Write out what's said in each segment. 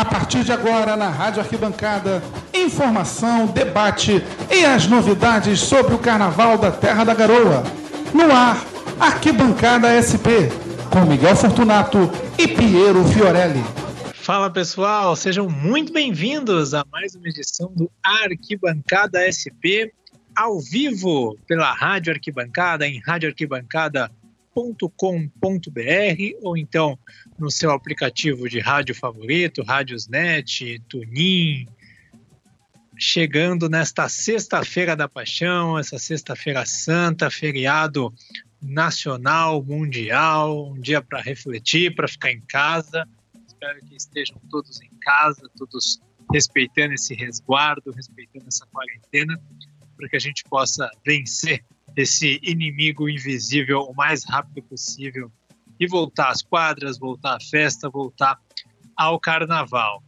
A partir de agora, na Rádio Arquibancada, informação, debate e as novidades sobre o Carnaval da Terra da Garoa. No ar, Arquibancada SP, com Miguel Fortunato e Piero Fiorelli. Fala pessoal, sejam muito bem-vindos a mais uma edição do Arquibancada SP, ao vivo pela Rádio Arquibancada, em radioarquibancada.com.br ou então no seu aplicativo de rádio favorito, Rádiosnet, Tunin. Chegando nesta sexta-feira da paixão, essa sexta-feira santa, feriado nacional, mundial, um dia para refletir, para ficar em casa. Espero que estejam todos em casa, todos respeitando esse resguardo, respeitando essa quarentena, para que a gente possa vencer esse inimigo invisível o mais rápido possível e voltar às quadras, voltar à festa, voltar ao carnaval.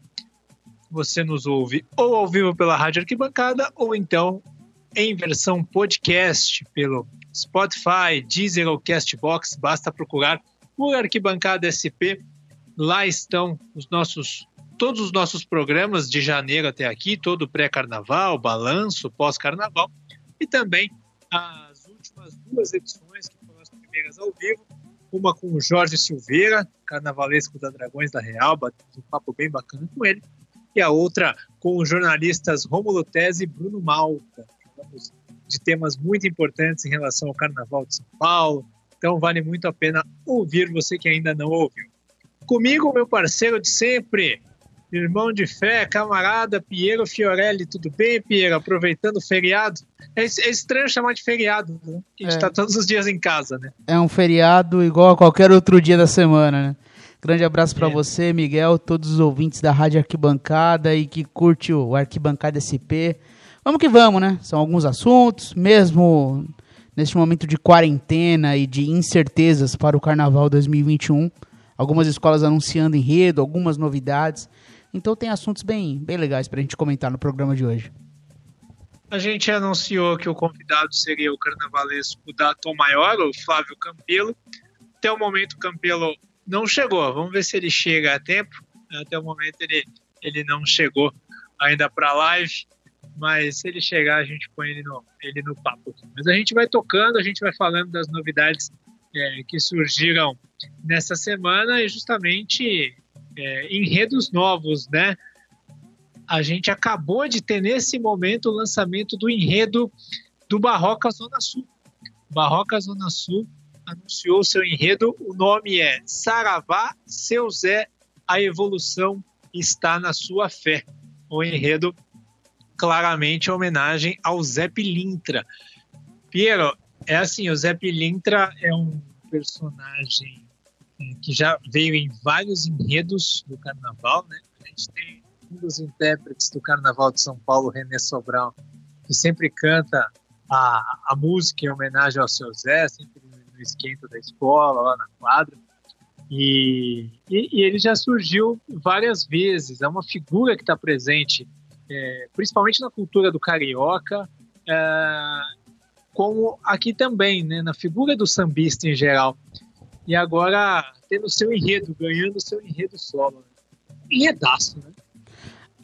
Você nos ouve ou ao vivo pela Rádio Arquibancada ou então em versão podcast pelo Spotify, Deezer ou Castbox. Basta procurar por Arquibancada SP. Lá estão os nossos todos os nossos programas de janeiro até aqui, todo pré-carnaval, balanço, pós-carnaval e também as últimas duas edições que foram as primeiras ao vivo uma com o Jorge Silveira, carnavalesco da Dragões da Real, um papo bem bacana com ele, e a outra com os jornalistas Romulo Tese e Bruno Malta. De temas muito importantes em relação ao Carnaval de São Paulo, então vale muito a pena ouvir você que ainda não ouviu. Comigo, meu parceiro de sempre, irmão de fé, camarada Piero Fiorelli. Tudo bem, Piero? Aproveitando o feriado. É, é estranho chamar de feriado, né? a gente está é. todos os dias em casa, né? É um feriado igual a qualquer outro dia da semana, né? Grande abraço para é. você, Miguel, todos os ouvintes da Rádio Arquibancada e que curte o Arquibancada SP. Vamos que vamos, né? São alguns assuntos, mesmo neste momento de quarentena e de incertezas para o Carnaval 2021. Algumas escolas anunciando enredo, algumas novidades. Então tem assuntos bem, bem legais para a gente comentar no programa de hoje. A gente anunciou que o convidado seria o carnavalesco da Tom Maior, o Flávio Campelo. Até o momento o Campelo não chegou. Vamos ver se ele chega a tempo. Até o momento ele, ele não chegou ainda para a live. Mas se ele chegar, a gente põe ele no, ele no papo. Mas a gente vai tocando, a gente vai falando das novidades é, que surgiram nessa semana e justamente é, enredos novos, né? A gente acabou de ter nesse momento o lançamento do enredo do Barroca Zona Sul. Barroca Zona Sul anunciou seu enredo, o nome é Saravá, seu Zé, a evolução está na sua fé. O enredo claramente é homenagem ao Zé Pilintra. Piero, é assim, o Zé Pilintra é um personagem que já veio em vários enredos do carnaval, né? A gente tem um dos intérpretes do Carnaval de São Paulo, René Sobral, que sempre canta a, a música em homenagem ao seu Zé, sempre no esquenta da escola, lá na quadra. E, e, e ele já surgiu várias vezes, é uma figura que está presente, é, principalmente na cultura do carioca, é, como aqui também, né, na figura do sambista em geral e agora tendo seu enredo, ganhando seu enredo solo. Né? Enredaço, né?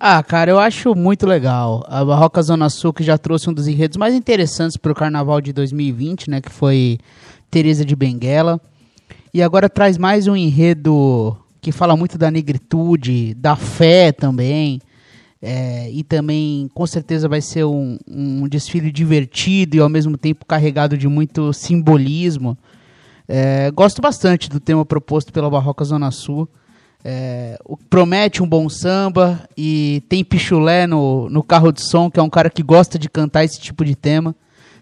Ah, cara, eu acho muito legal. A Barroca Zona Sul que já trouxe um dos enredos mais interessantes para o Carnaval de 2020, né? Que foi Teresa de Benguela. E agora traz mais um enredo que fala muito da negritude, da fé também. É, e também, com certeza, vai ser um, um desfile divertido e ao mesmo tempo carregado de muito simbolismo. É, gosto bastante do tema proposto pela Barroca Zona Sul. É, promete um bom samba e tem Pichulé no, no carro de som, que é um cara que gosta de cantar esse tipo de tema.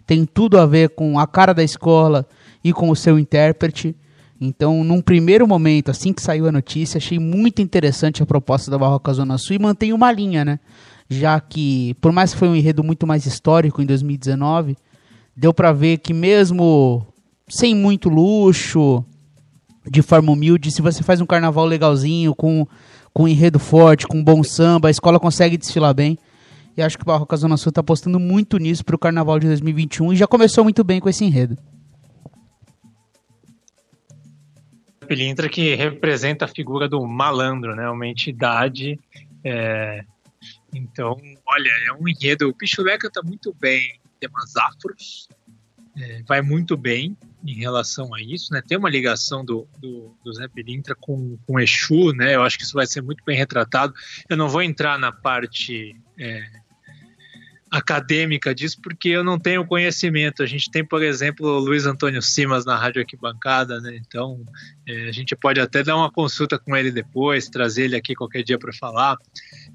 Tem tudo a ver com a cara da escola e com o seu intérprete. Então, num primeiro momento, assim que saiu a notícia, achei muito interessante a proposta da Barroca Zona Sul e mantém uma linha, né? Já que, por mais que foi um enredo muito mais histórico em 2019, deu para ver que mesmo sem muito luxo, de forma humilde. Se você faz um carnaval legalzinho, com, com enredo forte, com bom samba, a escola consegue desfilar bem. E acho que o Barroca Zona Sul está apostando muito nisso para o carnaval de 2021 e já começou muito bem com esse enredo. Pilintra que representa a figura do malandro, né? Uma entidade. É... Então, olha, é um enredo. O Pichuleca tá muito bem temas afros, é, vai muito bem em relação a isso, né? Tem uma ligação do, do, do Zé Pilintra com, com Exu, né? Eu acho que isso vai ser muito bem retratado. Eu não vou entrar na parte é, acadêmica disso, porque eu não tenho conhecimento. A gente tem, por exemplo, o Luiz Antônio Simas na Rádio Arquibancada, né? Então, é, a gente pode até dar uma consulta com ele depois, trazer ele aqui qualquer dia para falar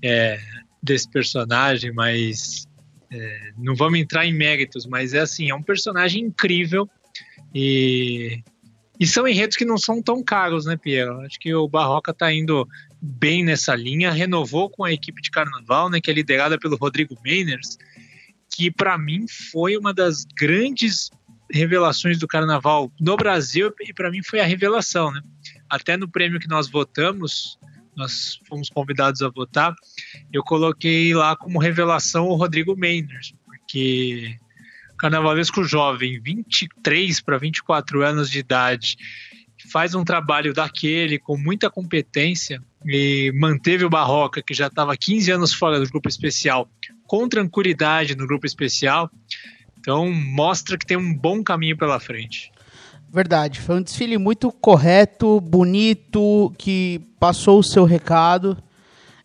é, desse personagem, mas é, não vamos entrar em méritos, mas é assim, é um personagem incrível e, e são enredos que não são tão caros, né, Piero? Acho que o Barroca está indo bem nessa linha, renovou com a equipe de carnaval, né, que é liderada pelo Rodrigo Meiners, que para mim foi uma das grandes revelações do carnaval no Brasil e para mim foi a revelação, né? Até no prêmio que nós votamos, nós fomos convidados a votar, eu coloquei lá como revelação o Rodrigo Meiners, porque carnavalesco jovem, 23 para 24 anos de idade, faz um trabalho daquele com muita competência e manteve o Barroca, que já estava 15 anos fora do grupo especial, com tranquilidade no grupo especial. Então, mostra que tem um bom caminho pela frente. Verdade, foi um desfile muito correto, bonito, que passou o seu recado.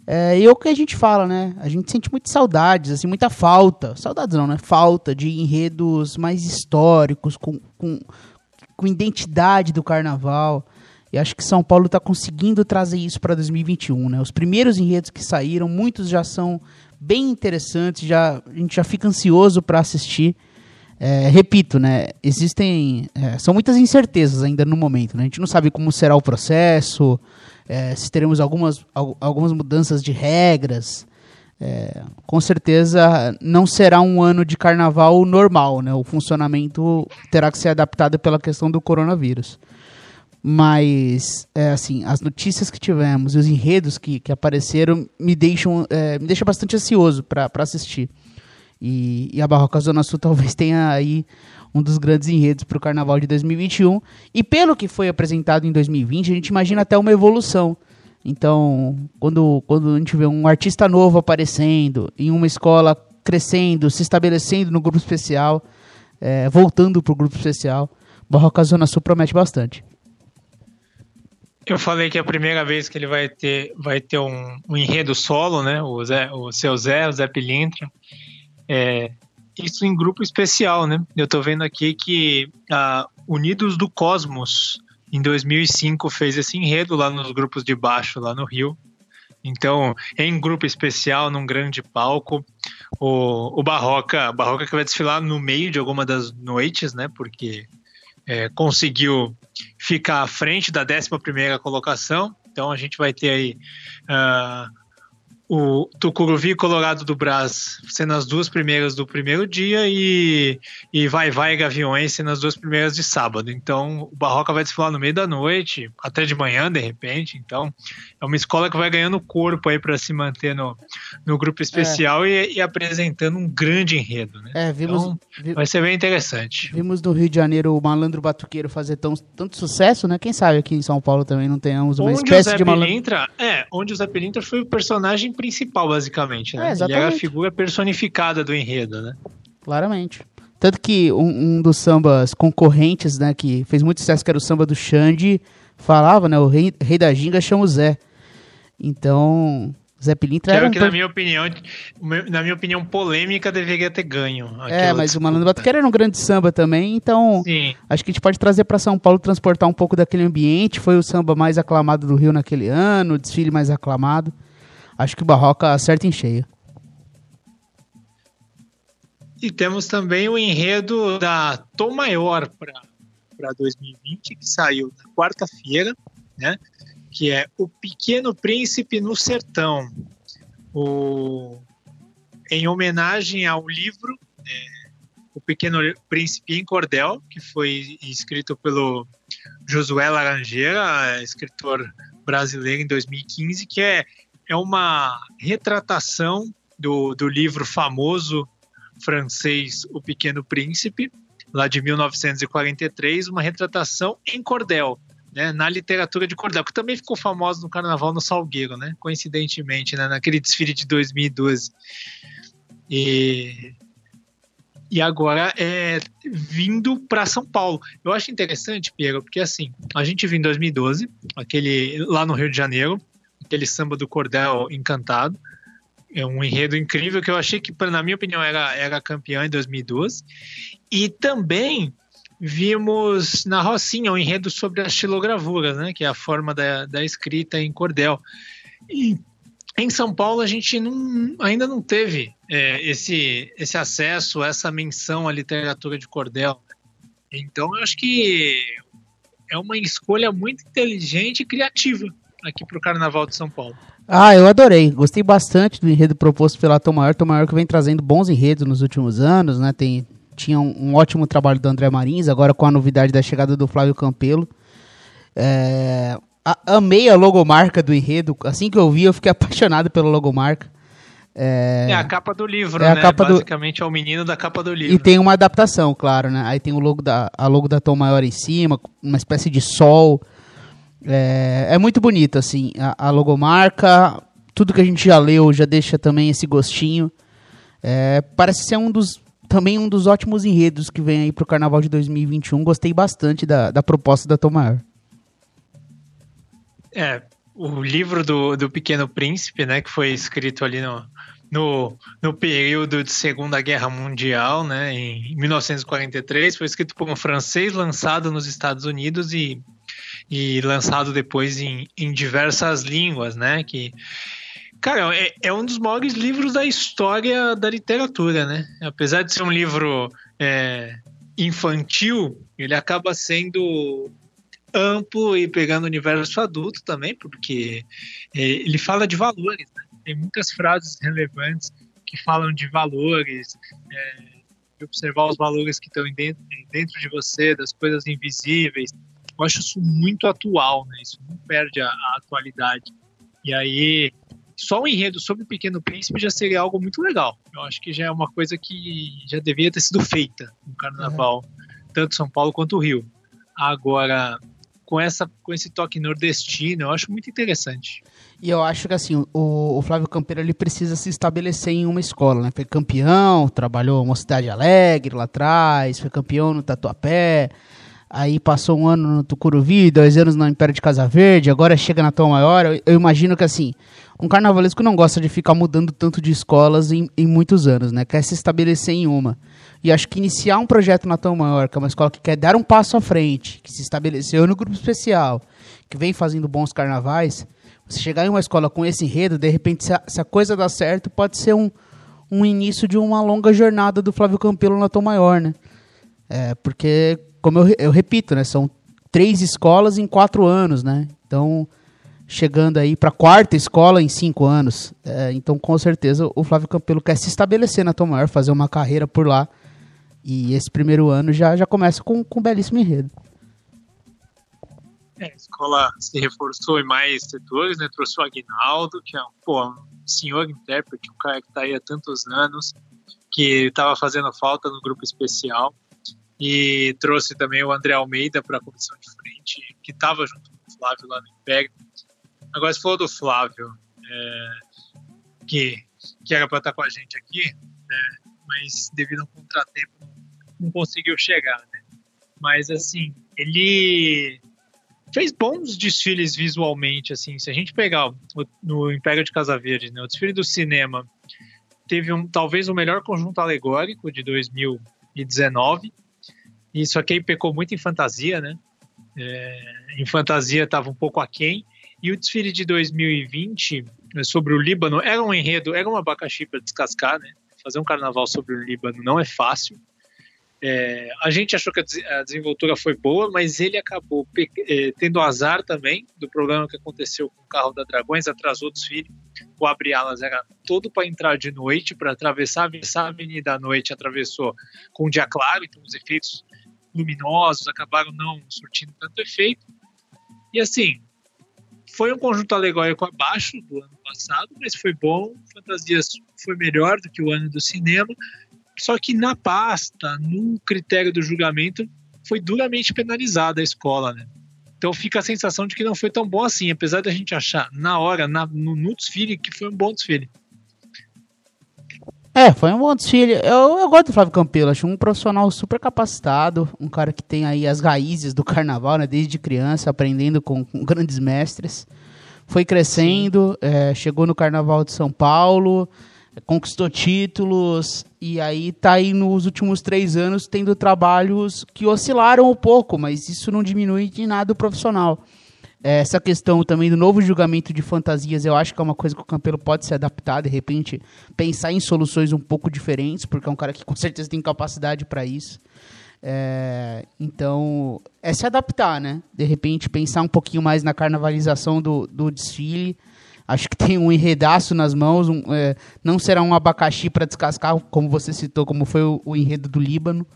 É, e é o que a gente fala, né? A gente sente muitas saudades, assim, muita falta. Saudades não, né? Falta de enredos mais históricos, com, com, com identidade do carnaval. E acho que São Paulo está conseguindo trazer isso para 2021, né? Os primeiros enredos que saíram, muitos já são bem interessantes, já, a gente já fica ansioso para assistir. É, repito, né? Existem. É, são muitas incertezas ainda no momento, né? A gente não sabe como será o processo, é, se teremos algumas, algumas mudanças de regras. É, com certeza não será um ano de carnaval normal, né? O funcionamento terá que ser adaptado pela questão do coronavírus. Mas, é, assim, as notícias que tivemos e os enredos que, que apareceram me deixam, é, me deixam bastante ansioso para assistir. E, e, a Barroca Zona Sul talvez tenha aí um dos grandes enredos para o Carnaval de 2021. E pelo que foi apresentado em 2020, a gente imagina até uma evolução. Então, quando, quando a gente vê um artista novo aparecendo em uma escola crescendo, se estabelecendo no grupo especial, é, voltando para o grupo especial, Barroca Zona Sul promete bastante. Eu falei que é a primeira vez que ele vai ter, vai ter um, um enredo solo, né? O, Zé, o seu Zé, o Zé Pilintra. É, isso em grupo especial, né? Eu tô vendo aqui que a Unidos do Cosmos, em 2005, fez esse enredo lá nos grupos de baixo, lá no Rio. Então, em grupo especial, num grande palco, o, o Barroca, Barroca que vai desfilar no meio de alguma das noites, né? Porque é, conseguiu ficar à frente da 11 primeira colocação. Então, a gente vai ter aí uh, o Tucuruvi Colorado do Brás sendo as duas primeiras do primeiro dia e, e Vai Vai e Gaviões sendo as duas primeiras de sábado. Então o Barroca vai desfilar no meio da noite, até de manhã de repente. Então é uma escola que vai ganhando corpo aí para se manter no, no grupo especial é. e, e, apresentando um grande enredo. Né? É, vimos, então, vi, vai ser bem interessante. Vimos no Rio de Janeiro o Malandro Batuqueiro fazer tão, tanto sucesso, né? Quem sabe aqui em São Paulo também não tenhamos uma onde espécie de malandro. Pilintra, é, onde o Zé Pilintra foi o personagem principal, basicamente, né? É, Ele era a figura personificada do enredo, né? Claramente. Tanto que um, um, dos sambas concorrentes, né, que fez muito sucesso, que era o samba do Xande, falava, né, o rei, rei da ginga chama o Zé. Então, Zé Pilintra era um... que, na minha opinião, na minha opinião, polêmica deveria ter ganho. É, mas disputa. o Malandro Batuqueiro era um grande samba também, então Sim. acho que a gente pode trazer para São Paulo, transportar um pouco daquele ambiente. Foi o samba mais aclamado do Rio naquele ano, o desfile mais aclamado acho que o Barroca acerta em cheio. E temos também o enredo da Tom Maior para 2020, que saiu na quarta-feira, né? que é O Pequeno Príncipe no Sertão. O, em homenagem ao livro é, O Pequeno Príncipe em Cordel, que foi escrito pelo Josué Laranjeira, escritor brasileiro em 2015, que é é uma retratação do, do livro famoso francês O Pequeno Príncipe, lá de 1943, uma retratação em cordel né, na literatura de cordel, que também ficou famosa no Carnaval no Salgueiro, né, coincidentemente, né, naquele desfile de 2012. E, e agora é vindo para São Paulo. Eu acho interessante, Piero, porque assim, a gente viu em 2012, aquele lá no Rio de Janeiro, aquele samba do cordel encantado, é um enredo incrível que eu achei que, na minha opinião, era, era campeão em 2012. E também vimos na Rocinha um enredo sobre a estilogravura, né, que é a forma da, da escrita em cordel. E em São Paulo a gente não, ainda não teve é, esse, esse acesso, essa menção à literatura de cordel. Então eu acho que é uma escolha muito inteligente e criativa aqui para o Carnaval de São Paulo. Ah, eu adorei. Gostei bastante do enredo proposto pela Tom Maior. Tom Maior que vem trazendo bons enredos nos últimos anos, né? Tem, tinha um, um, ótimo trabalho do André Marins, agora com a novidade da chegada do Flávio Campelo. É, a, amei a logomarca do enredo. Assim que eu vi, eu fiquei apaixonado pela logomarca. É, é a capa do livro, é né? A capa Basicamente do... é o menino da capa do livro. E tem uma adaptação, claro, né? Aí tem o logo da, a logo da Tom Maior em cima, uma espécie de sol. É, é muito bonito, assim, a, a, logomarca, tudo que a gente já leu já deixa também esse gostinho. É, parece ser um dos também um dos ótimos enredos que vem aí pro Carnaval de 2021. Gostei bastante da, da proposta da Tom Maior. É, o livro do, do Pequeno Príncipe, né, que foi escrito ali no, no, no período de Segunda Guerra Mundial, né, em 1943, foi escrito por um francês, lançado nos Estados Unidos e e lançado depois em, em diversas línguas, né? Que, cara, é, é, um dos maiores livros da história da literatura, né? Apesar de ser um livro é, infantil, ele acaba sendo amplo e pegando o universo adulto também, porque é, ele fala de valores, né? Tem muitas frases relevantes que falam de valores, é, de observar os valores que estão dentro, dentro de você, das coisas invisíveis, eu acho isso muito atual, né? Isso não perde a, a atualidade. E aí, só o enredo sobre o Pequeno Príncipe já seria algo muito legal. Eu acho que já é uma coisa que já deveria ter sido feita no Carnaval, uhum. tanto São Paulo quanto o Rio. Agora, com, essa, com esse toque nordestino, eu acho muito interessante. E eu acho que assim, o, o Flávio Campeiro ele precisa se estabelecer em uma escola, né? Foi campeão, trabalhou uma cidade alegre lá atrás, foi campeão no Tatuapé, aí passou um ano no Tucuruvi, dois anos no Império de Casa Verde, agora chega na Tom Maior. Eu, eu, imagino que assim, um carnavalesco não gosta de ficar mudando tanto de escolas em, em, muitos anos, né? Quer se estabelecer em uma. E acho que iniciar um projeto na Tom Maior, que é uma escola que quer dar um passo à frente, que se estabeleceu no grupo especial, que vem fazendo bons carnavais, você chegar em uma escola com esse enredo, de repente, se a, se a coisa dá certo, pode ser um, um início de uma longa jornada do Flávio Campelo na Tom Maior, né? É, porque como eu, eu repito, né? São três escolas em quatro anos, né? Então, chegando aí para a quarta escola em cinco anos. É, então, com certeza, o Flávio Campelo quer se estabelecer na Tom Maior, fazer uma carreira por lá. E esse primeiro ano já, já começa com, com um belíssimo enredo. É, a escola se reforçou em mais setores, né? Trouxe o Aguinaldo, que é um, pô, um senhor intérprete, um cara que está aí há tantos anos, que estava fazendo falta no grupo especial e trouxe também o André Almeida para a comissão de frente, que estava junto com o Flávio lá no Império. Agora, se falou do Flávio, é, que, que era para estar com a gente aqui, né, mas devido a um contratempo não conseguiu chegar. Né? Mas, assim, ele fez bons desfiles visualmente. assim Se a gente pegar o, no Império de Casa Verde, né, o desfile do cinema teve um, talvez o melhor conjunto alegórico de 2019 isso aqui pecou muito em fantasia, né? É, em fantasia estava um pouco aquém. E o desfile de 2020 né, sobre o Líbano era um enredo, era um abacaxi para descascar, né? Fazer um carnaval sobre o Líbano não é fácil. É, a gente achou que a desenvoltura foi boa, mas ele acabou é, tendo azar também do problema que aconteceu com o carro da Dragões, atrasou o desfile. O Abre Alas era todo para entrar de noite, para atravessar a avenida à noite, atravessou com o dia claro, então os efeitos luminosos acabaram não surtindo tanto efeito. E assim, foi um conjunto alegórico abaixo do ano passado, mas foi bom. Fantasias foi melhor do que o ano do cinema. Só que na pasta, no critério do julgamento, foi duramente penalizada a escola, né? Então fica a sensação de que não foi tão bom assim, apesar da gente achar na hora, na, no, no desfile, que foi um bom desfile. É, foi um bom desfile. Eu, eu gosto do Flávio Campelo, acho um profissional super capacitado, um cara que tem aí as raízes do carnaval, né, desde criança, aprendendo com, com grandes mestres. Foi crescendo, é, chegou no Carnaval de São Paulo, conquistou títulos e aí tá aí nos últimos três anos tendo trabalhos que oscilaram um pouco, mas isso não diminui de nada o profissional. É, essa questão também do novo julgamento de fantasias, eu acho que é uma coisa que o Campelo pode se adaptar, de repente pensar em soluções um pouco diferentes, porque é um cara que com certeza tem capacidade para isso. É, então, é se adaptar, né? De repente pensar um pouquinho mais na carnavalização do, do desfile, Acho que tem um enredaço nas mãos. Um, é, não será um abacaxi para descascar, como você citou, como foi o, o enredo do Líbano.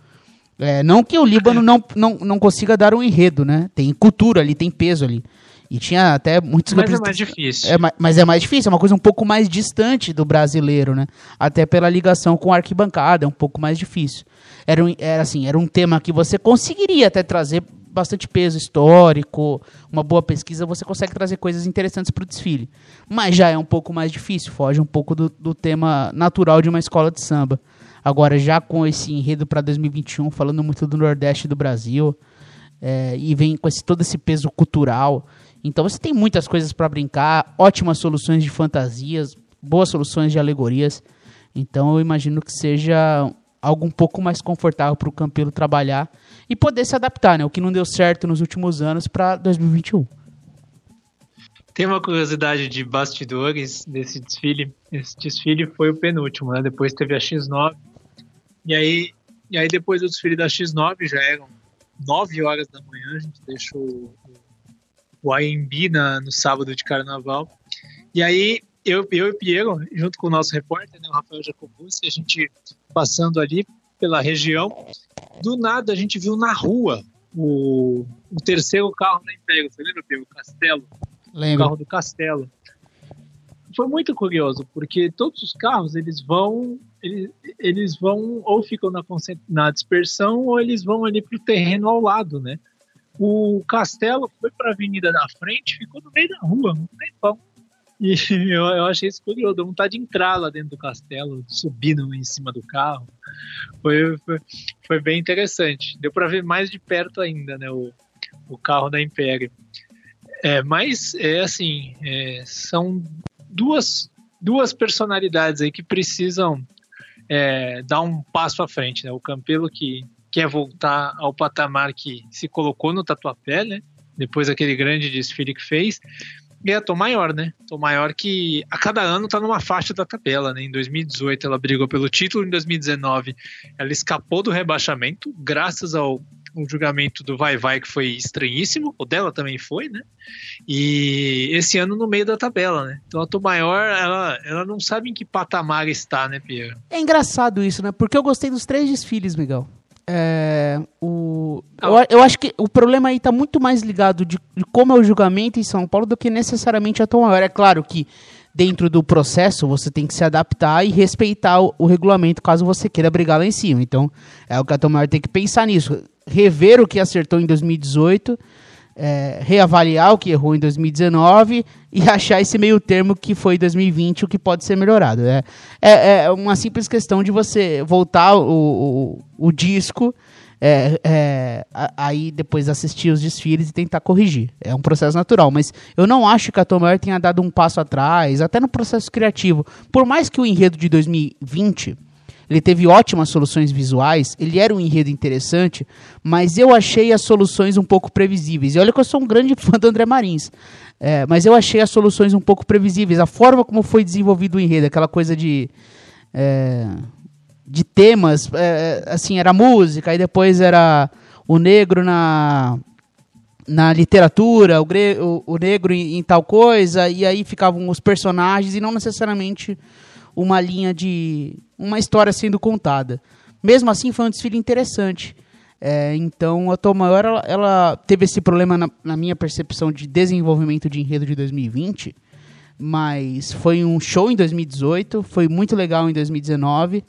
É, não que o Líbano não, não, não consiga dar um enredo, né? Tem cultura ali, tem peso ali. E tinha até muitos Mas é mais difícil. É, mas é mais difícil, é uma coisa um pouco mais distante do brasileiro, né? Até pela ligação com a arquibancada, é um pouco mais difícil. Era, um, era assim, era um tema que você conseguiria até trazer bastante peso histórico, uma boa pesquisa, você consegue trazer coisas interessantes para o desfile. Mas já é um pouco mais difícil, foge um pouco do, do tema natural de uma escola de samba. Agora, já com esse enredo para 2021, falando muito do Nordeste do Brasil, é, e vem com esse, todo esse peso cultural. Então você tem muitas coisas para brincar, ótimas soluções de fantasias, boas soluções de alegorias. Então eu imagino que seja algo um pouco mais confortável para o Campelo trabalhar e poder se adaptar, né? O que não deu certo nos últimos anos para 2021. Tem uma curiosidade de bastidores desse desfile. Esse desfile foi o penúltimo, né? Depois teve a X9. E aí, e aí depois do desfile da X9 já eram 9 horas da manhã, a gente deixou o AMB na, no sábado de carnaval. E aí eu, eu e o Piero, junto com o nosso repórter, né, o Rafael Jacobus, a gente passando ali pela região, do nada a gente viu na rua o, o terceiro carro da Império. Você lembra, Pedro? O Castelo. Lembro. O carro do Castelo. Foi muito curioso, porque todos os carros, eles vão eles, eles vão ou ficam na, na dispersão ou eles vão ali para o terreno ao lado, né? O Castelo foi para a avenida da frente, ficou no meio da rua, um tempão. E eu, eu achei isso curioso, deu vontade de entrar lá dentro do castelo, subir em cima do carro. Foi, foi, foi bem interessante. Deu para ver mais de perto ainda, né, o, o carro da Império. É, mas, é assim, é, são duas, duas personalidades aí que precisam é, dar um passo à frente, né? O Campelo que quer voltar ao patamar que se colocou no Tatuapé, né? Depois daquele grande desfile que fez, e a Tom Maior, né? Tom Maior que a cada ano tá numa faixa da tabela, né? Em 2018 ela brigou pelo título, em 2019 ela escapou do rebaixamento, graças ao um julgamento do Vai Vai que foi estranhíssimo, o dela também foi, né? E esse ano no meio da tabela, né? Então a Tom Maior, ela, ela não sabe em que patamar está, né, Pierre? É engraçado isso, né? Porque eu gostei dos três desfiles, Miguel. É, o, eu, eu, acho que o problema aí está muito mais ligado de, de, como é o julgamento em São Paulo do que necessariamente a Tom Maior. É claro que dentro do processo você tem que se adaptar e respeitar o, o, regulamento caso você queira brigar lá em cima. Então é o que a Tom Maior tem que pensar nisso. Rever o que acertou em 2018 é, reavaliar o que errou em 2019 e achar esse meio termo que foi 2020, o que pode ser melhorado. É, é, é uma simples questão de você voltar o, o, o disco, é, é, aí depois assistir os desfiles e tentar corrigir. É um processo natural, mas eu não acho que a Tom tenha dado um passo atrás, até no processo criativo. Por mais que o enredo de 2020 ele teve ótimas soluções visuais, ele era um enredo interessante, mas eu achei as soluções um pouco previsíveis. E olha que eu sou um grande fã do André Marins. É, mas eu achei as soluções um pouco previsíveis. A forma como foi desenvolvido o enredo, aquela coisa de. É, de temas, é, assim, era música, aí depois era o negro na, na literatura, o, gre, o, o negro em, em, tal coisa, e aí ficavam os personagens e não necessariamente uma linha de. uma história sendo contada. Mesmo assim, foi um desfile interessante. É, então, a Tom Maior ela, ela, teve esse problema na, na, minha percepção de desenvolvimento de enredo de 2020, mas foi um show em 2018, foi muito legal em 2019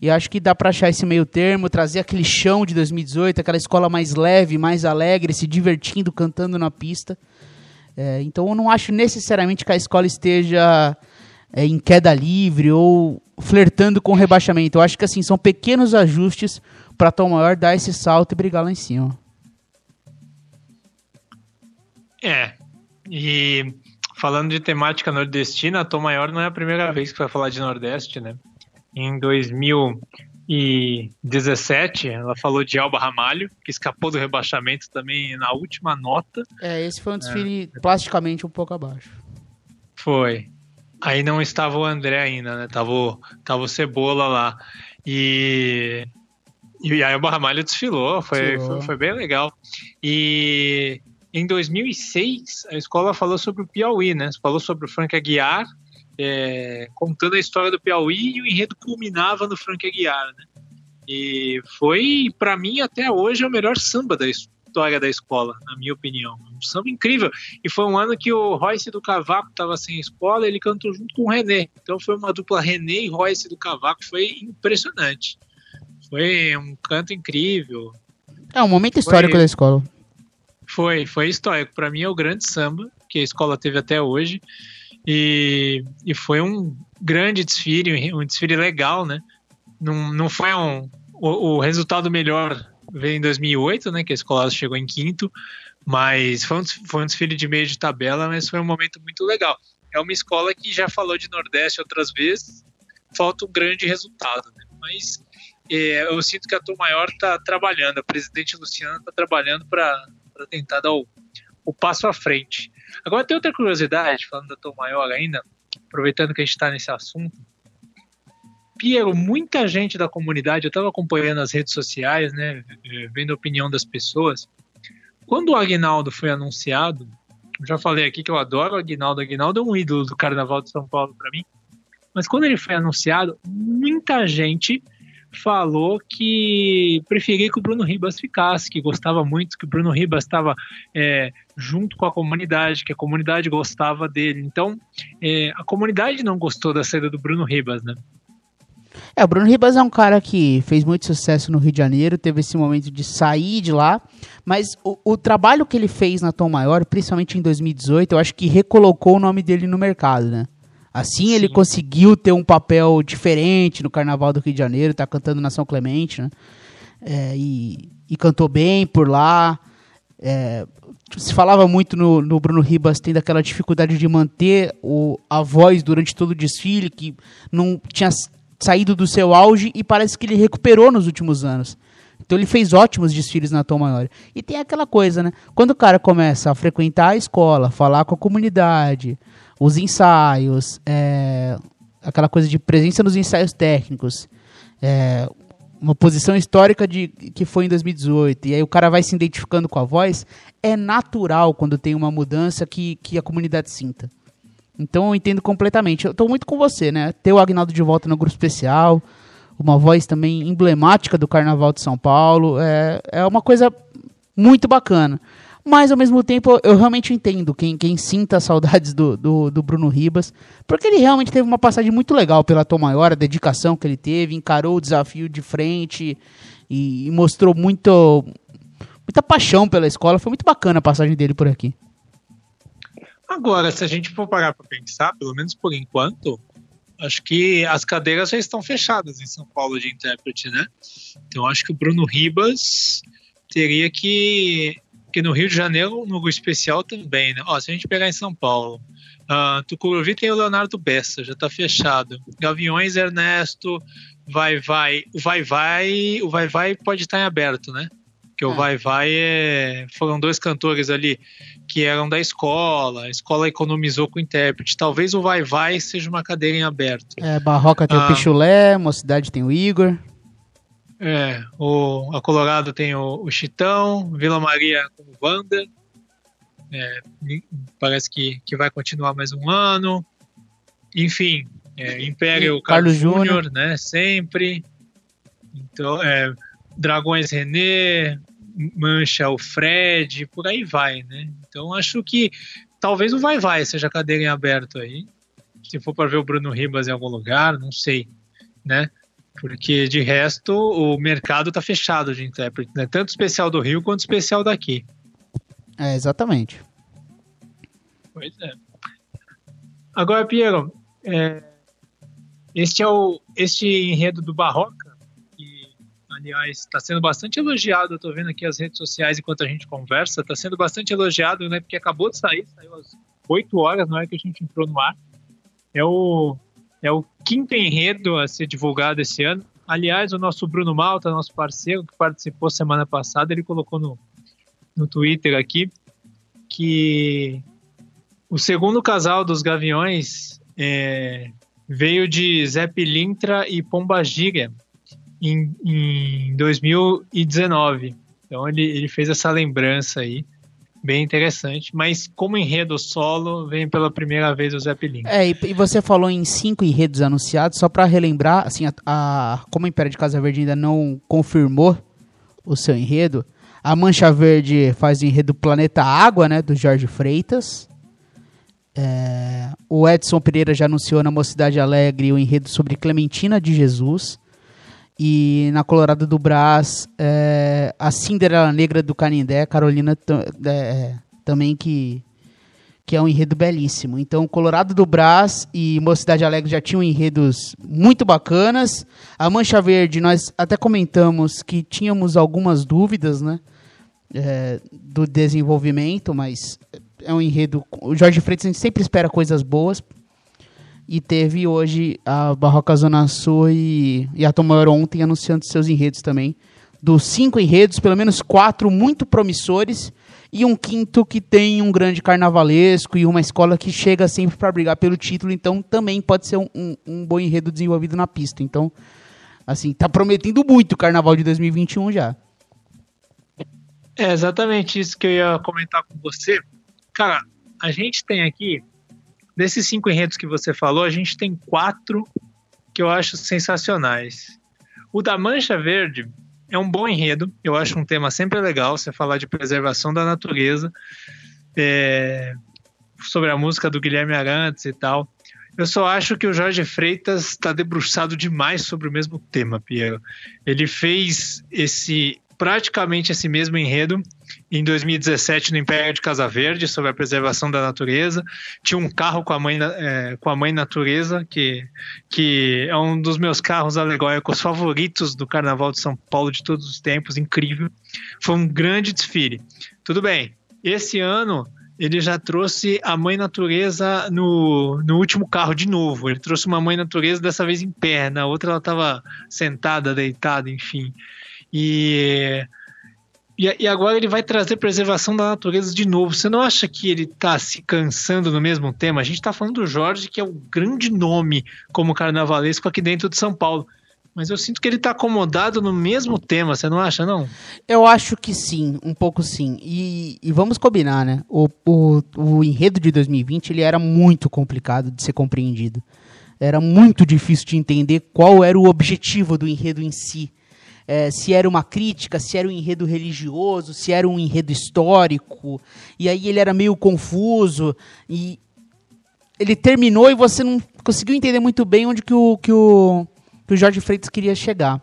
E acho que dá para achar esse meio termo, trazer aquele chão de 2018, aquela escola mais leve, mais alegre, se divertindo, cantando na pista. É, então eu não acho necessariamente que a escola esteja é, em queda livre ou flertando com rebaixamento. Eu acho que assim são pequenos ajustes para Tom Maior dar esse salto e brigar lá em cima. É. E falando de temática nordestina, a Tom Maior não é a primeira vez que vai falar de Nordeste, né? Em 2017, ela falou de Alba Ramalho, que escapou do rebaixamento também na última nota. É, esse foi um desfile é. plasticamente um pouco abaixo. Foi. Aí não estava o André ainda, né? Tava o, tava o Cebola lá. E, e aí o Barramalho desfilou, foi, foi, foi, bem legal. E em 2006, a escola falou sobre o Piauí, né? Falou sobre o Frank Aguiar é, contando a história do Piauí e o enredo culminava no Frank Aguiar, né? E foi, para mim, até hoje, o melhor samba da história da escola, na minha opinião. Um samba incrível. E foi um ano que o Royce do Cavaco estava sem escola, ele cantou junto com o René. Então foi uma dupla René e Royce do Cavaco, foi impressionante. Foi um canto incrível. É um momento histórico foi, da escola. Foi, foi histórico. Para mim é o grande samba que a escola teve até hoje. E, e foi um grande desfile, um desfile legal, né? Não, não foi um. O, o resultado melhor veio em 2008, né? Que a escola chegou em quinto, mas foi um, foi um desfile de meio de tabela, mas foi um momento muito legal. É uma escola que já falou de Nordeste outras vezes, falta um grande resultado, né? Mas é, eu sinto que a Tom Maior está trabalhando, a presidente Luciana está trabalhando para tentar dar o, o passo à frente. Agora tem outra curiosidade, falando da Tom Maior ainda, aproveitando que a gente está nesse assunto. Piero, muita gente da comunidade, eu estava acompanhando as redes sociais, né, vendo a opinião das pessoas. Quando o Agnaldo foi anunciado, já falei aqui que eu adoro o Agnaldo, o Agnaldo é um ídolo do Carnaval de São Paulo para mim. Mas quando ele foi anunciado, muita gente falou que preferia que o Bruno Ribas ficasse, que gostava muito, que o Bruno Ribas estava é, junto com a comunidade, que a comunidade gostava dele. Então, é, a comunidade não gostou da saída do Bruno Ribas, né? É, o Bruno Ribas é um cara que fez muito sucesso no Rio de Janeiro, teve esse momento de sair de lá, mas o, o trabalho que ele fez na Tom Maior, principalmente em 2018, eu acho que recolocou o nome dele no mercado, né? Assim Sim. ele conseguiu ter um papel diferente no Carnaval do Rio de Janeiro, tá cantando na São Clemente, né? É, e, e, cantou bem por lá. É, se falava muito no, no, Bruno Ribas tendo aquela dificuldade de manter o, a voz durante todo o desfile, que não tinha saído do seu auge e parece que ele recuperou nos últimos anos. Então ele fez ótimos desfiles na Tom Maior. E tem aquela coisa, né? Quando o cara começa a frequentar a escola, falar com a comunidade, os ensaios, é, aquela coisa de presença nos ensaios técnicos, é, uma posição histórica de que foi em 2018, e aí o cara vai se identificando com a voz, é natural quando tem uma mudança que, que a comunidade sinta. Então eu entendo completamente. Eu estou muito com você, né? Ter o Agnaldo de volta no grupo especial, uma voz também emblemática do Carnaval de São Paulo, é, é uma coisa muito bacana. Mas ao mesmo tempo eu realmente entendo quem, quem sinta saudades do, do, do, Bruno Ribas, porque ele realmente teve uma passagem muito legal pela Tom Maior, a dedicação que ele teve, encarou o desafio de frente e, e mostrou muito, muita paixão pela escola. Foi muito bacana a passagem dele por aqui. Agora, se a gente for parar para pensar, pelo menos por enquanto, acho que as cadeiras já estão fechadas em São Paulo de intérprete, né? Então acho que o Bruno Ribas teria que porque no Rio de Janeiro, no especial também, né? Ó, se a gente pegar em São Paulo, uh, Tucuruvi tem o Leonardo Bessa, já está fechado. Gaviões, Ernesto, Vai Vai. O Vai Vai, o Vai Vai pode estar em aberto, né? Porque é. o Vai Vai é... foram dois cantores ali que eram da escola, a escola economizou com o intérprete. Talvez o Vai Vai seja uma cadeira em aberto. É, Barroca tem ah, o Pichulé, Mocidade tem o Igor. É, o, a Colorado tem o, o Chitão, Vila Maria com o Wanda. É, parece que, que vai continuar mais um ano. Enfim, é, Império Carlos, Carlos Júnior, né? Sempre. Então, é, Dragões René, Mancha o Fred, por aí vai, né? Então acho que talvez o Vai Vai seja cadeira em aberto aí. Se for para ver o Bruno Ribas em algum lugar, não sei, né? Porque de resto o mercado está fechado de intérprete, né? Tanto especial do Rio quanto especial daqui. É, exatamente. Pois é. Agora, Piero, é, este é o este enredo do Barroca, aliás, está sendo bastante elogiado. Eu estou vendo aqui as redes sociais enquanto a gente conversa, está sendo bastante elogiado, né? Porque acabou de sair, saiu às 8 horas, não é que a gente entrou no ar. É o é o quinto enredo a ser divulgado esse ano. Aliás, o nosso Bruno Malta, nosso parceiro, que participou semana passada, ele colocou no, no Twitter aqui que o segundo casal dos Gaviões é, veio de Zé Pilintra e Pomba Giga em, em 2019. Então ele, ele fez essa lembrança aí bem interessante. Mas como enredo solo, vem pela primeira vez o Zé. É, e, e você falou em cinco enredos anunciados, só para relembrar, assim, a, a, como o Império de Casa Verde ainda não confirmou o seu enredo, a Mancha Verde faz o enredo Planeta Água, né, do Jorge Freitas. É, o Edson Pereira já anunciou na Mocidade Alegre o enredo sobre Clementina de Jesus. E na Colorado do Brás, é, a Cinderela Negra do Canindé, Carolina é, também, que, que é um enredo belíssimo. Então, Colorado do Brás e Mocidade Alegre já tinham enredos muito bacanas. A Mancha Verde, nós até comentamos que tínhamos algumas dúvidas né, é, do desenvolvimento, mas é um enredo. O Jorge Freitas a gente sempre espera coisas boas. E teve hoje a Barroca Zona Sul e, e a Tomar ontem anunciando seus enredos também. Dos cinco enredos, pelo menos quatro muito promissores e um quinto que tem um grande carnavalesco e uma escola que chega sempre para brigar pelo título, então também pode ser um, um, um, bom enredo desenvolvido na pista. Então, assim, tá prometendo muito o carnaval de 2021 já. É exatamente isso que eu ia comentar com você. Cara, a gente tem aqui, desses cinco enredos que você falou, a gente tem quatro que eu acho sensacionais. O da Mancha Verde é um bom enredo, eu acho um tema sempre legal, você falar de preservação da natureza, é, sobre a música do Guilherme Arantes e tal. Eu só acho que o Jorge Freitas está debruçado demais sobre o mesmo tema, Piero. Ele fez esse praticamente esse mesmo enredo em 2017 no Império de Casa Verde sobre a preservação da natureza. Tinha um carro com a mãe, é, com a mãe natureza que, que é um dos meus carros alegóricos favoritos do Carnaval de São Paulo de todos os tempos, incrível. Foi um grande desfile. Tudo bem. Esse ano ele já trouxe a mãe natureza no, no último carro de novo. Ele trouxe uma mãe natureza dessa vez em pé, na outra ela estava sentada, deitada, enfim. E, e, agora ele vai trazer preservação da natureza de novo. Você não acha que ele está se cansando no mesmo tema? A gente está falando do Jorge, que é o grande nome como carnavalesco aqui dentro de São Paulo. Mas eu sinto que ele está acomodado no mesmo tema, você não acha, não? Eu acho que sim, um pouco sim. E, e vamos combinar, né? O, o, o enredo de 2020 ele era muito complicado de ser compreendido. Era muito difícil de entender qual era o objetivo do enredo em si é, se era uma crítica, se era um enredo religioso, se era um enredo histórico. E aí ele era meio confuso e ele terminou e você não conseguiu entender muito bem onde que o, que o, que o Jorge Freitas queria chegar.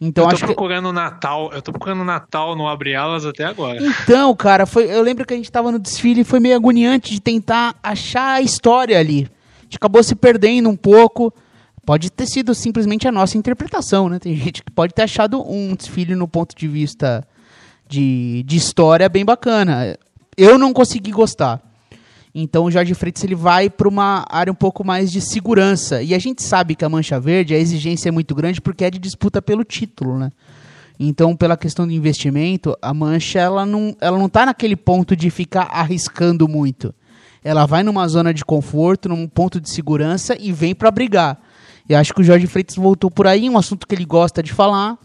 Então, eu tô procurando que... Natal, eu tô procurando Natal no Abre Alas até agora. Então, cara, foi, eu lembro que a gente tava no desfile e foi meio agoniante de tentar achar a história ali. A gente acabou se perdendo um pouco. Pode ter sido simplesmente a nossa interpretação, né? Tem gente que pode ter achado um desfile no ponto de vista de, de história bem bacana. Eu não consegui gostar. Então o Jorge Freitas ele vai para uma área um pouco mais de segurança. E a gente sabe que a Mancha Verde, a exigência é muito grande porque é de disputa pelo título, né? Então, pela questão do investimento, a Mancha ela não, ela não tá naquele ponto de ficar arriscando muito. Ela vai numa zona de conforto, num ponto de segurança e vem para brigar. E acho que o Jorge Freitas voltou por aí, um assunto que ele gosta de falar,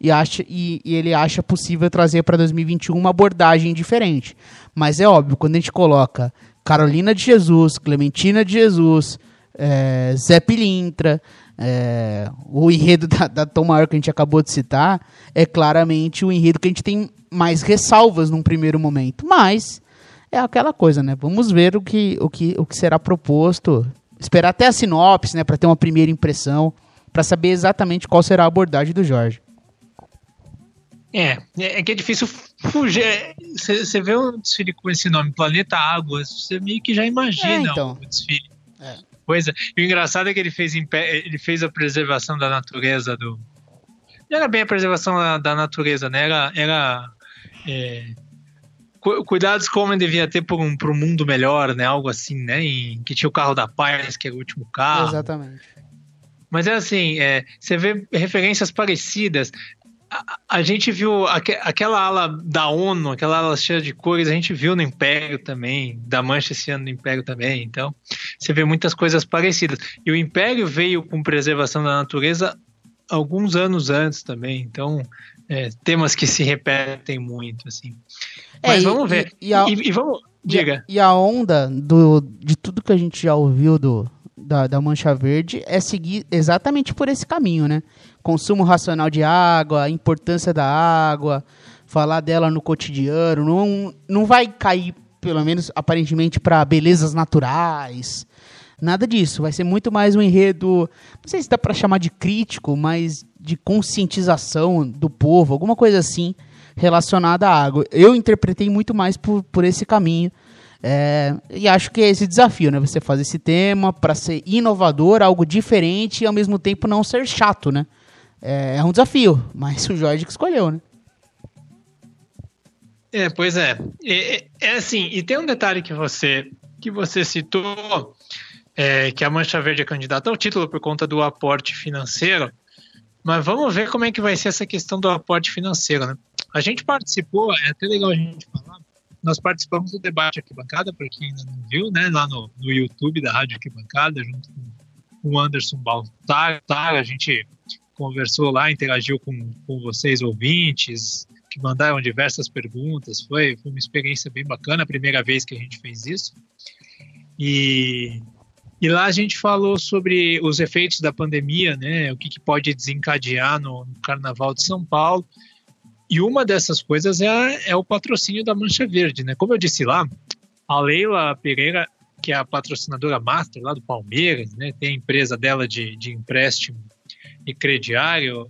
e, acha, e, e ele acha possível trazer para 2021 uma abordagem diferente. Mas é óbvio, quando a gente coloca Carolina de Jesus, Clementina de Jesus, é, Zé Pilintra, é, o enredo da, da Tom Maior que a gente acabou de citar, é claramente o enredo que a gente tem mais ressalvas num primeiro momento. Mas é aquela coisa, né? Vamos ver o que, o que, o que será proposto esperar até a sinopse, né, para ter uma primeira impressão. para saber exatamente qual será a abordagem do Jorge. É, é, é que é difícil fugir. Você vê um desfile com esse nome, Planeta Águas, você meio que já imagina é, então. o desfile. É. Pois é. E o engraçado é que ele fez, ele fez a preservação da natureza do. Não era bem a preservação da, natureza, né? Era. era é, cuidados que o homem devia ter para um, um mundo melhor, né? Algo assim, né? Em, que tinha o carro da paz, que era o último carro. Exatamente. Mas é assim, é, você vê referências parecidas a, gente viu aqu aquela ala da ONU, aquela ala cheia de cores, a gente viu no Império também, da Mancha esse ano no Império também. Então, você vê muitas coisas parecidas. E o Império veio com preservação da natureza alguns anos antes também. Então, é, temas que se repetem muito, assim. É, Mas vamos ver. E, e, a, e, e vamos. Diga. E a onda do, de tudo que a gente já ouviu do, da, da Mancha Verde é seguir exatamente por esse caminho, né? consumo racional de água, a importância da água, falar dela no cotidiano, não, não vai cair, pelo menos aparentemente, para belezas naturais. Nada disso. Vai ser muito mais um enredo, não sei se dá para chamar de crítico, mas de conscientização do povo, alguma coisa assim relacionada à água. Eu interpretei muito mais por, por esse caminho. É, e acho que é esse desafio, né? Você fazer esse tema para ser inovador, algo diferente e ao mesmo tempo não ser chato, né? é, é um desafio, mas o Jorge que escolheu, né? É, pois é. é. É, assim, e tem um detalhe que você que você citou, é, que a Mancha Verde é candidata ao título por conta do aporte financeiro, mas vamos ver como é que vai ser essa questão do aporte financeiro, né? A gente participou, é até legal a gente falar, nós participamos do debate aqui bancada, para quem ainda não viu, né, lá no, no YouTube da Rádio Aqui Bancada, junto com o Anderson Baltar, a gente conversou lá, interagiu com, com vocês, ouvintes, que mandaram diversas perguntas. Foi, foi uma experiência bem bacana, a primeira vez que a gente fez isso. E, e lá a gente falou sobre os efeitos da pandemia, né? O que, que pode desencadear no, no, Carnaval de São Paulo. E uma dessas coisas é, é o patrocínio da Mancha Verde, né? Como eu disse lá, a Leila Pereira, que é a patrocinadora master lá do Palmeiras, né? Tem a empresa dela de, de empréstimo e crediário,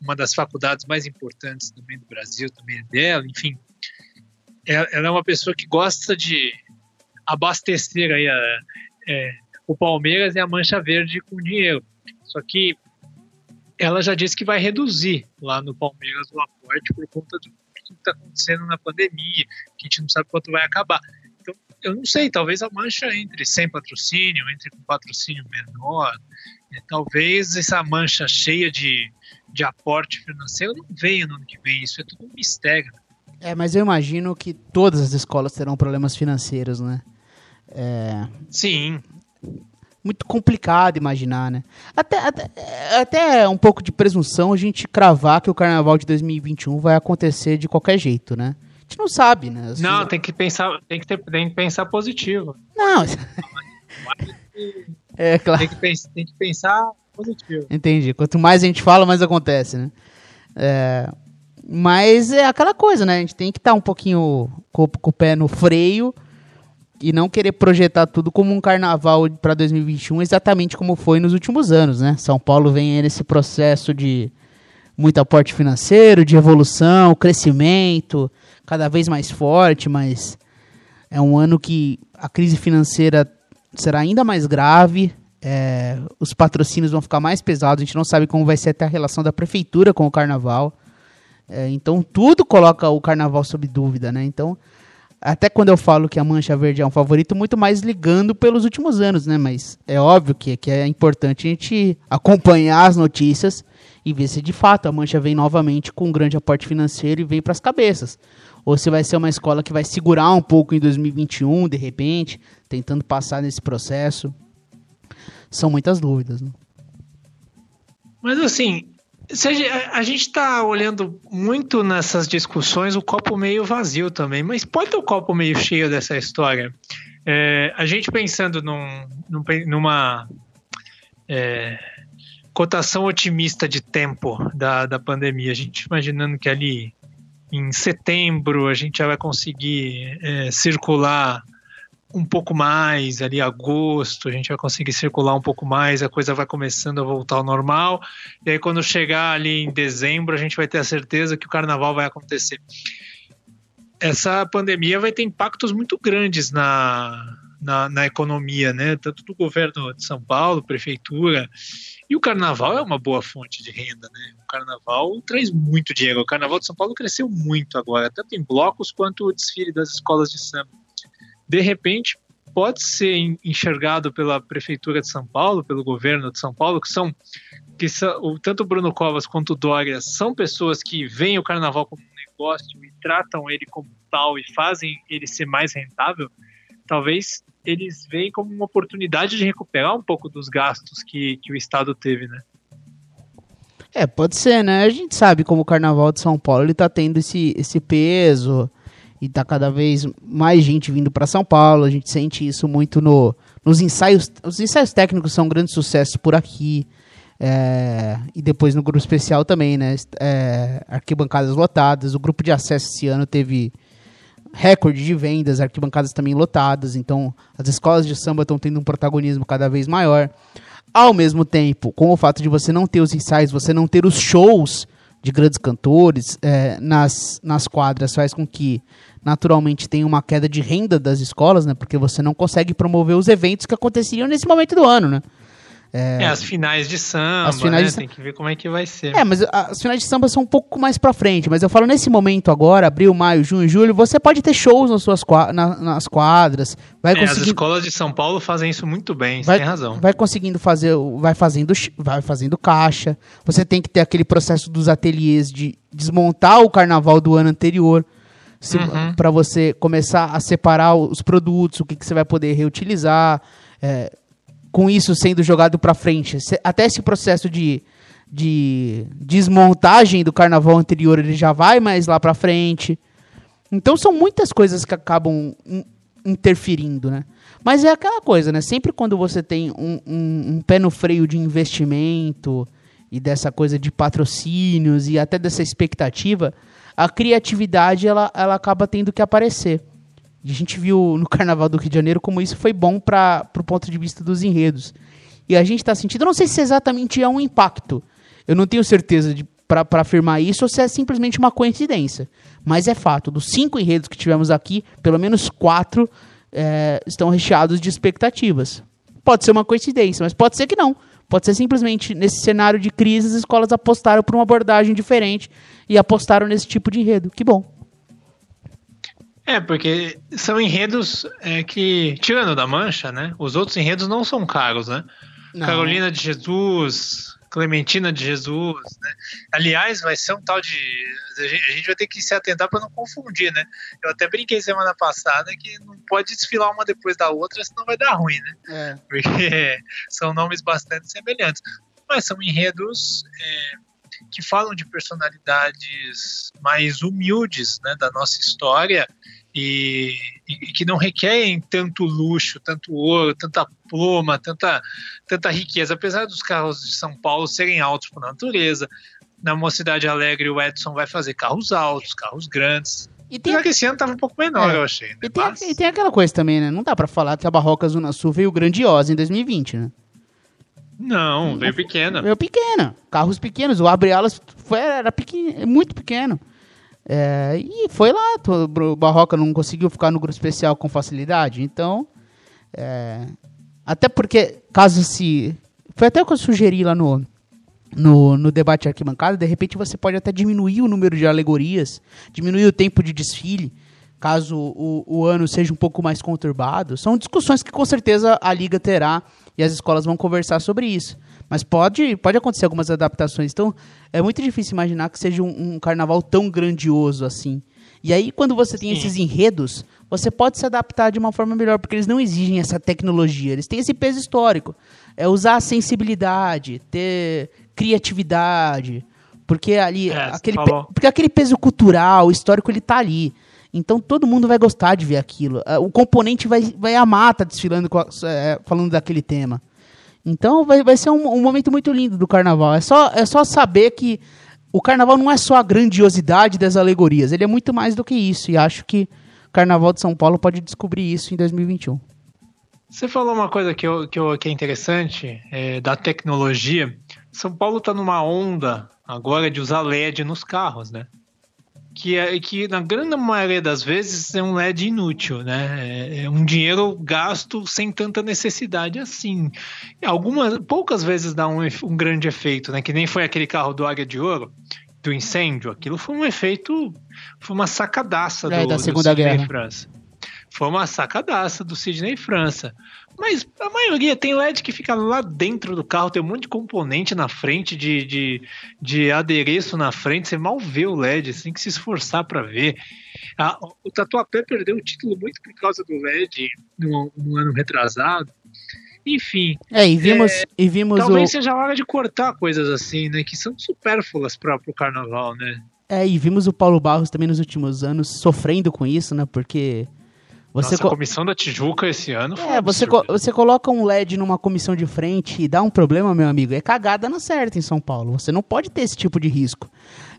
uma das faculdades mais importantes também do Brasil, também é dela, enfim. Ela é uma pessoa que gosta de abastecer aí a, é, o Palmeiras e a Mancha Verde com dinheiro. Só que ela já disse que vai reduzir lá no Palmeiras o aporte por conta do que está acontecendo na pandemia, que a gente não sabe quanto vai acabar. Então, eu não sei, talvez a Mancha entre sem patrocínio, entre com patrocínio menor, é, talvez essa mancha cheia de, de aporte financeiro não venha no ano que vem. Isso é tudo um mistério. É, mas eu imagino que todas as escolas terão problemas financeiros, né? É... Sim. Muito complicado imaginar, né? Até, até, até um pouco de presunção a gente cravar que o carnaval de 2021 vai acontecer de qualquer jeito, né? A gente não sabe, né? Assim, não, tem que pensar, tem que, ter, tem que pensar positivo. Não. É, claro. Tem que, pensar, tem que pensar positivo. Entendi. Quanto mais a gente fala, mais acontece, né? É, mas é aquela coisa, né? A gente tem que estar tá um pouquinho com, com, o pé no freio e não querer projetar tudo como um carnaval para 2021, exatamente como foi nos últimos anos, né? São Paulo vem nesse processo de muito aporte financeiro, de evolução, crescimento, cada vez mais forte, mas é um ano que a crise financeira será ainda mais grave, é, os patrocínios vão ficar mais pesados, a gente não sabe como vai ser até a relação da prefeitura com o carnaval. É, então tudo coloca o carnaval sob dúvida, né? Então, até quando eu falo que a Mancha Verde é um favorito, muito mais ligando pelos últimos anos, né? Mas é óbvio que, que é importante a gente acompanhar as notícias e ver se de fato a Mancha vem novamente com um grande aporte financeiro e vem para as cabeças ou se vai ser uma escola que vai segurar um pouco em 2021, de repente, tentando passar nesse processo. São muitas dúvidas. Né? Mas assim, a, a gente está olhando muito nessas discussões o copo meio vazio também, mas pode ter o copo meio cheio dessa história. É, a gente pensando num, numa é, cotação otimista de tempo da, da pandemia, a gente imaginando que ali em setembro a gente já vai conseguir é, circular um pouco mais ali agosto, a gente vai conseguir circular um pouco mais, a coisa vai começando a voltar ao normal. E aí quando chegar ali em dezembro, a gente vai ter a certeza que o carnaval vai acontecer. Essa pandemia vai ter impactos muito grandes na, na, na economia, né? Tanto do governo de São Paulo, prefeitura, e o carnaval é uma boa fonte de renda, né? O carnaval traz muito dinheiro. O carnaval de São Paulo cresceu muito agora, tanto em blocos quanto o desfile das escolas de samba de repente pode ser enxergado pela prefeitura de São Paulo, pelo governo de São Paulo, que são que são, tanto o Bruno Covas quanto o Dória são pessoas que veem o carnaval como um negócio e tratam ele como tal e fazem ele ser mais rentável, talvez eles veem como uma oportunidade de recuperar um pouco dos gastos que, que o Estado teve, né? É, pode ser, né? A gente sabe como o Carnaval de São Paulo ele tá tendo esse, esse peso, e tá cada vez mais gente vindo para São Paulo. A gente sente isso muito no, nos ensaios. Os ensaios técnicos são um grande sucesso por aqui. É, e depois no grupo especial também, né? É, arquibancadas lotadas. O grupo de acesso esse ano teve recorde de vendas, arquibancadas também lotadas. Então as escolas de samba estão tendo um protagonismo cada vez maior. Ao mesmo tempo, com o fato de você não ter os ensaios, você não ter os shows de grandes cantores é, nas, nas quadras, faz com que naturalmente tem uma queda de renda das escolas, né? Porque você não consegue promover os eventos que aconteceriam nesse momento do ano, né? É, é as finais de samba, as finais né? de... tem que ver como é que vai ser. É, mas as finais de samba são um pouco mais pra frente, mas eu falo nesse momento agora, abril, maio, junho, julho, você pode ter shows nas suas na, nas quadras, vai é, as escolas de São Paulo fazem isso muito bem, vai, tem razão. Vai conseguindo fazer, vai fazendo, vai fazendo caixa, você tem que ter aquele processo dos ateliês de desmontar o carnaval do ano anterior, uhum. para você começar a separar os produtos, o que, que você vai poder reutilizar, é, com isso sendo jogado para frente. Até esse processo de, de desmontagem do carnaval anterior ele já vai mais lá para frente. Então são muitas coisas que acabam interferindo, né? Mas é aquela coisa, né? Sempre quando você tem um, um, um, pé no freio de investimento e dessa coisa de patrocínios e até dessa expectativa, a criatividade ela, ela acaba tendo que aparecer. E a gente viu no Carnaval do Rio de Janeiro como isso foi bom para o ponto de vista dos enredos. E a gente está sentindo, não sei se exatamente é um impacto. Eu não tenho certeza para afirmar isso ou se é simplesmente uma coincidência. Mas é fato, dos cinco enredos que tivemos aqui, pelo menos quatro é, estão recheados de expectativas. Pode ser uma coincidência, mas pode ser que não. Pode ser simplesmente nesse cenário de crise, as escolas apostaram por uma abordagem diferente e apostaram nesse tipo de enredo. Que bom. É, porque são enredos é, que, tirando da mancha, né? Os outros enredos não são caros, né? Não. Carolina de Jesus, Clementina de Jesus, né? Aliás, vai ser um tal de. A gente vai ter que se atentar para não confundir, né? Eu até brinquei semana passada que não pode desfilar uma depois da outra, senão vai dar ruim, né? É. Porque são nomes bastante semelhantes. Mas são enredos. É, que falam de personalidades mais humildes né, da nossa história e, e, que não requerem tanto luxo, tanto ouro, tanta pluma, tanta, tanta riqueza, apesar dos carros de São Paulo serem altos por natureza. Na Mocidade Alegre, o Edson vai fazer carros altos, carros grandes. E tem que esse ano tava um pouco menor, é. eu achei. Né? E, tem, Mas... e tem aquela coisa também, né? Não dá para falar que a Barroca Zona Sul veio grandiosa em 2020, né? Não, veio pequena. Veio pequena. Carros pequenos. O abre-alas era pequeno, muito pequeno. É, e foi lá. O Barroca não conseguiu ficar no grupo especial com facilidade. Então, é, até porque, caso se. Foi até o que eu sugeri lá no, no, no debate arquibancada. De repente, você pode até diminuir o número de alegorias, diminuir o tempo de desfile caso o, o ano seja um pouco mais conturbado. São discussões que com certeza a Liga terá e as escolas vão conversar sobre isso. Mas pode, pode acontecer algumas adaptações. Então, é muito difícil imaginar que seja um, um carnaval tão grandioso assim. E aí, quando você tem Sim. esses enredos, você pode se adaptar de uma forma melhor, porque eles não exigem essa tecnologia, eles têm esse peso histórico. É usar a sensibilidade, ter criatividade, porque ali é, aquele, porque aquele peso cultural, histórico, ele tá ali. Então todo mundo vai gostar de ver aquilo. É, o componente vai, vai amar tá desfilando é, falando daquele tema. Então vai, vai ser um, um, momento muito lindo do carnaval. É só, é só saber que o carnaval não é só a grandiosidade das alegorias, ele é muito mais do que isso. E acho que Carnaval de São Paulo pode descobrir isso em 2021. Você falou uma coisa que, eu, que, eu, que é interessante, é, da tecnologia. São Paulo está numa onda agora de usar LED nos carros, né? Que, é, que na grande maioria das vezes é um LED inútil, né? É, é um dinheiro gasto sem tanta necessidade assim. Algumas, poucas vezes dá um, um grande efeito, né? Que nem foi aquele carro do Águia de Ouro, do incêndio. Aquilo foi um efeito, foi uma sacadaça É, do, da do Segunda Sidney Guerra. França. Foi uma sacadaça do Sidney França. Mas a maioria tem LED que fica lá dentro do carro, tem um monte de componente na frente, de, de, de adereço na frente, você mal vê o LED, você tem que se esforçar para ver. Ah, o Tatuapé perdeu o título muito por causa do LED no, no ano retrasado. Enfim, É, e vimos, e vimos talvez o, seja a hora de cortar coisas assim, né? Que são supérfluas para o carnaval, né? é, e vimos o Paulo Barros também nos últimos anos sofrendo com isso, né? Porque você Nossa, a comissão da Tijuca esse ano foi É, você, co- você coloca um LED numa comissão de frente e dá um problema, meu amigo, é cagada na certa em São Paulo. Você não pode ter esse tipo de risco.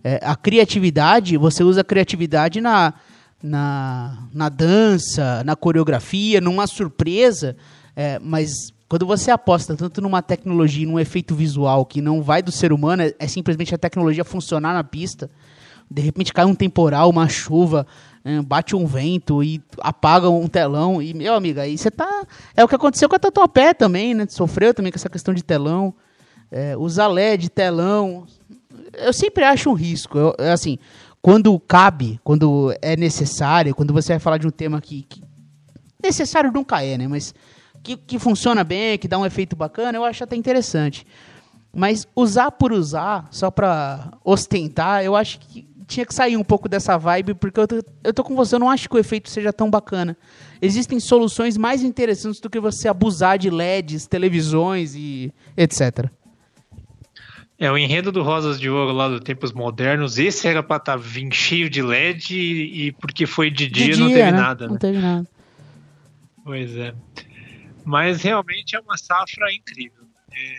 É, a criatividade, você usa a criatividade na, na, na dança, na coreografia, numa surpresa, é, mas quando você aposta tanto numa tecnologia num efeito visual que não vai do ser humano, é, é simplesmente a tecnologia funcionar na pista, de repente cai um temporal, uma chuva, bate um vento e apaga um telão. E, meu amigo, aí você tá. É o que aconteceu com a Tatuapé também, né? Sofreu também com essa questão de telão. É, usar LED, telão. Eu sempre acho um risco. Eu, é assim, quando cabe, quando é necessário, quando você vai falar de um tema que. que necessário nunca é, né? Mas que, que funciona bem, que dá um efeito bacana, eu acho até interessante. Mas usar por usar, só pra ostentar, eu acho que tinha que sair um pouco dessa vibe, porque eu tô, eu tô com você, eu não acho que o efeito seja tão bacana. Existem soluções mais interessantes do que você abusar de LEDs, televisões e etc. É, o enredo do Rosas de Ouro lá dos tempos modernos, esse era pra estar vindo cheio de LED e, e porque foi de dia, De não dia, teve né? nada, Não né? teve nada. Pois é. Mas realmente é uma safra incrível. É,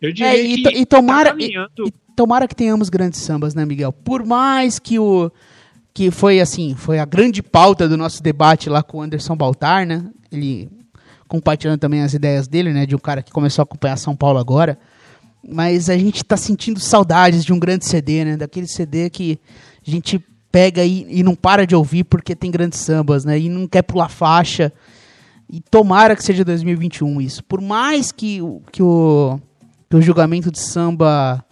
eu diria É, e, que e tomara, tá caminhando- e tomara que tenhamos grandes sambas, né, Miguel? Por mais que o que foi assim, foi a grande pauta do nosso debate lá com o Anderson Baltar, né? Ele compartilhando também as ideias dele, né, de um cara que começou a acompanhar São Paulo agora. Mas a gente tá sentindo saudades de um grande CD, né? Daquele CD que a gente pega e, e não para de ouvir porque tem grandes sambas, né? E não quer pular faixa. E tomara que seja 2021 isso. Por mais que, que, o, que o julgamento de samba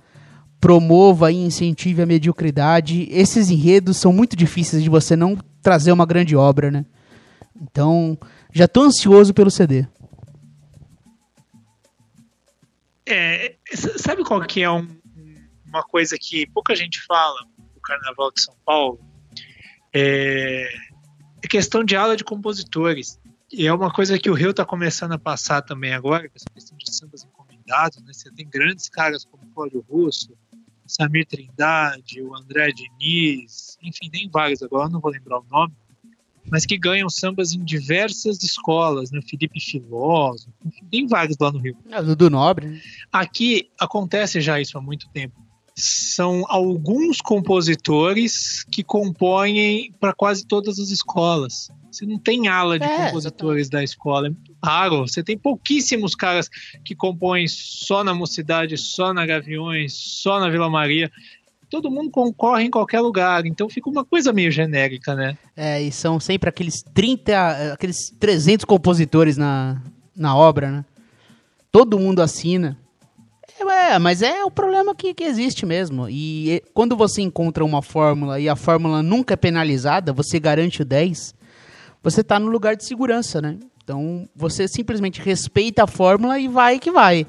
promova e incentive a mediocridade, esses enredos são muito difíceis de você não trazer uma grande obra, né? Então, já tô ansioso pelo CD. É, sabe qual que é um- uma coisa que pouca gente fala do Carnaval de São Paulo? É a questão de aula de compositores. E é uma coisa que o Rio está começando a passar também agora, com essa questão de sambas encomendados. Né? Você tem grandes caras como Cláudio Russo, Samir Trindade, o André Diniz, enfim, tem vários agora, não vou lembrar o nome, mas que ganham sambas em diversas escolas, né? Felipe Filósofo, enfim, tem vários lá no Rio. É, o Dudu Nobre, né? Aqui acontece já isso há muito tempo. São alguns compositores que compõem para quase todas as escolas. Você não tem ala de É, compositores da escola, raro. Você tem pouquíssimos caras que compõem só na Mocidade, só na Gaviões, só na Vila Maria. Todo mundo concorre em qualquer lugar, então fica uma coisa meio genérica, né? É, e são sempre aqueles 30, aqueles 300 compositores na, na obra, né? Todo mundo assina. É, mas é o problema que, que existe mesmo. E quando você encontra uma fórmula e a fórmula nunca é penalizada, você garante o 10, você tá no lugar de segurança, né? Então, você simplesmente respeita a fórmula e vai que vai.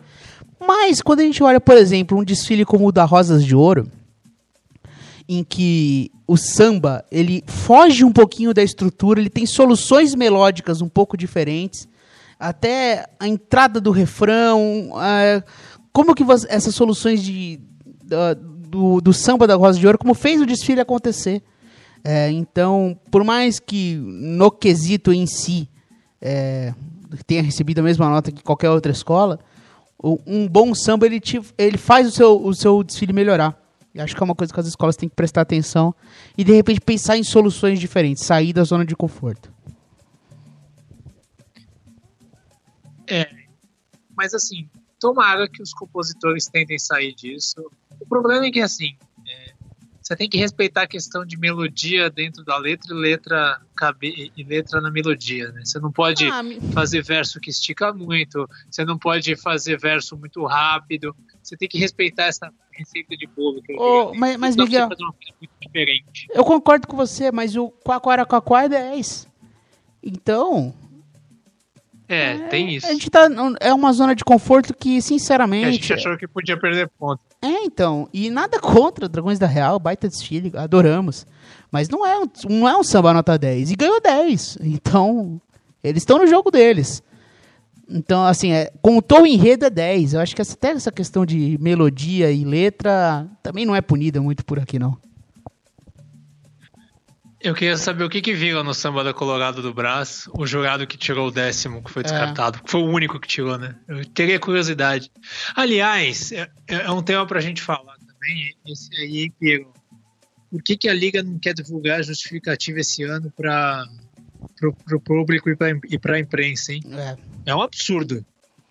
Mas, quando a gente olha, por exemplo, um desfile como o da Rosas de Ouro, em que o samba ele foge um pouquinho da estrutura, ele tem soluções melódicas um pouco diferentes, até a entrada do refrão, como que você- essas soluções de, do, do samba da Rosa de Ouro, como fez o desfile acontecer. É, então, por mais que no quesito em si é, tenha recebido a mesma nota que qualquer outra escola, um bom samba ele, te, ele faz o seu, o seu desfile melhorar. E acho que é uma coisa que as escolas têm que prestar atenção e de repente pensar em soluções diferentes, sair da zona de conforto. É, mas assim, tomara que os compositores tentem sair disso. O problema é que assim, você tem que respeitar a questão de melodia dentro da letra e letra cabe, e letra na melodia, né? Você não pode Ah, fazer verso que estica muito, você não pode fazer verso muito rápido. Você tem que respeitar essa receita de bolo. Que eu digo. mas- mas, pra Miguel- você fazer uma coisa muito diferente. Eu concordo com você, mas o Quaquaraquaquá é 10. Então, É, tem isso. a gente tá. É uma zona de conforto que, Que a sinceramente. gente achou que podia perder ponto. É, então. E nada contra Dragões da Real, baita desfile, adoramos. Mas não é um, não é um samba nota 10. E ganhou 10. Então, eles estão no jogo deles. Então, assim, é, contou o enredo é 10. Eu acho que até essa questão de melodia e letra também não é punida muito por aqui, não. Eu queria saber o que que viram no samba da Colorado do Brás, o jurado que tirou o décimo, que foi descartado, que foi o único que tirou, né? Eu teria curiosidade. Aliás, é, é um tema pra gente falar também, esse aí, Piero. Por que, que a Liga não quer divulgar a justificativa esse ano para o público e para a imprensa, hein? É, É um absurdo.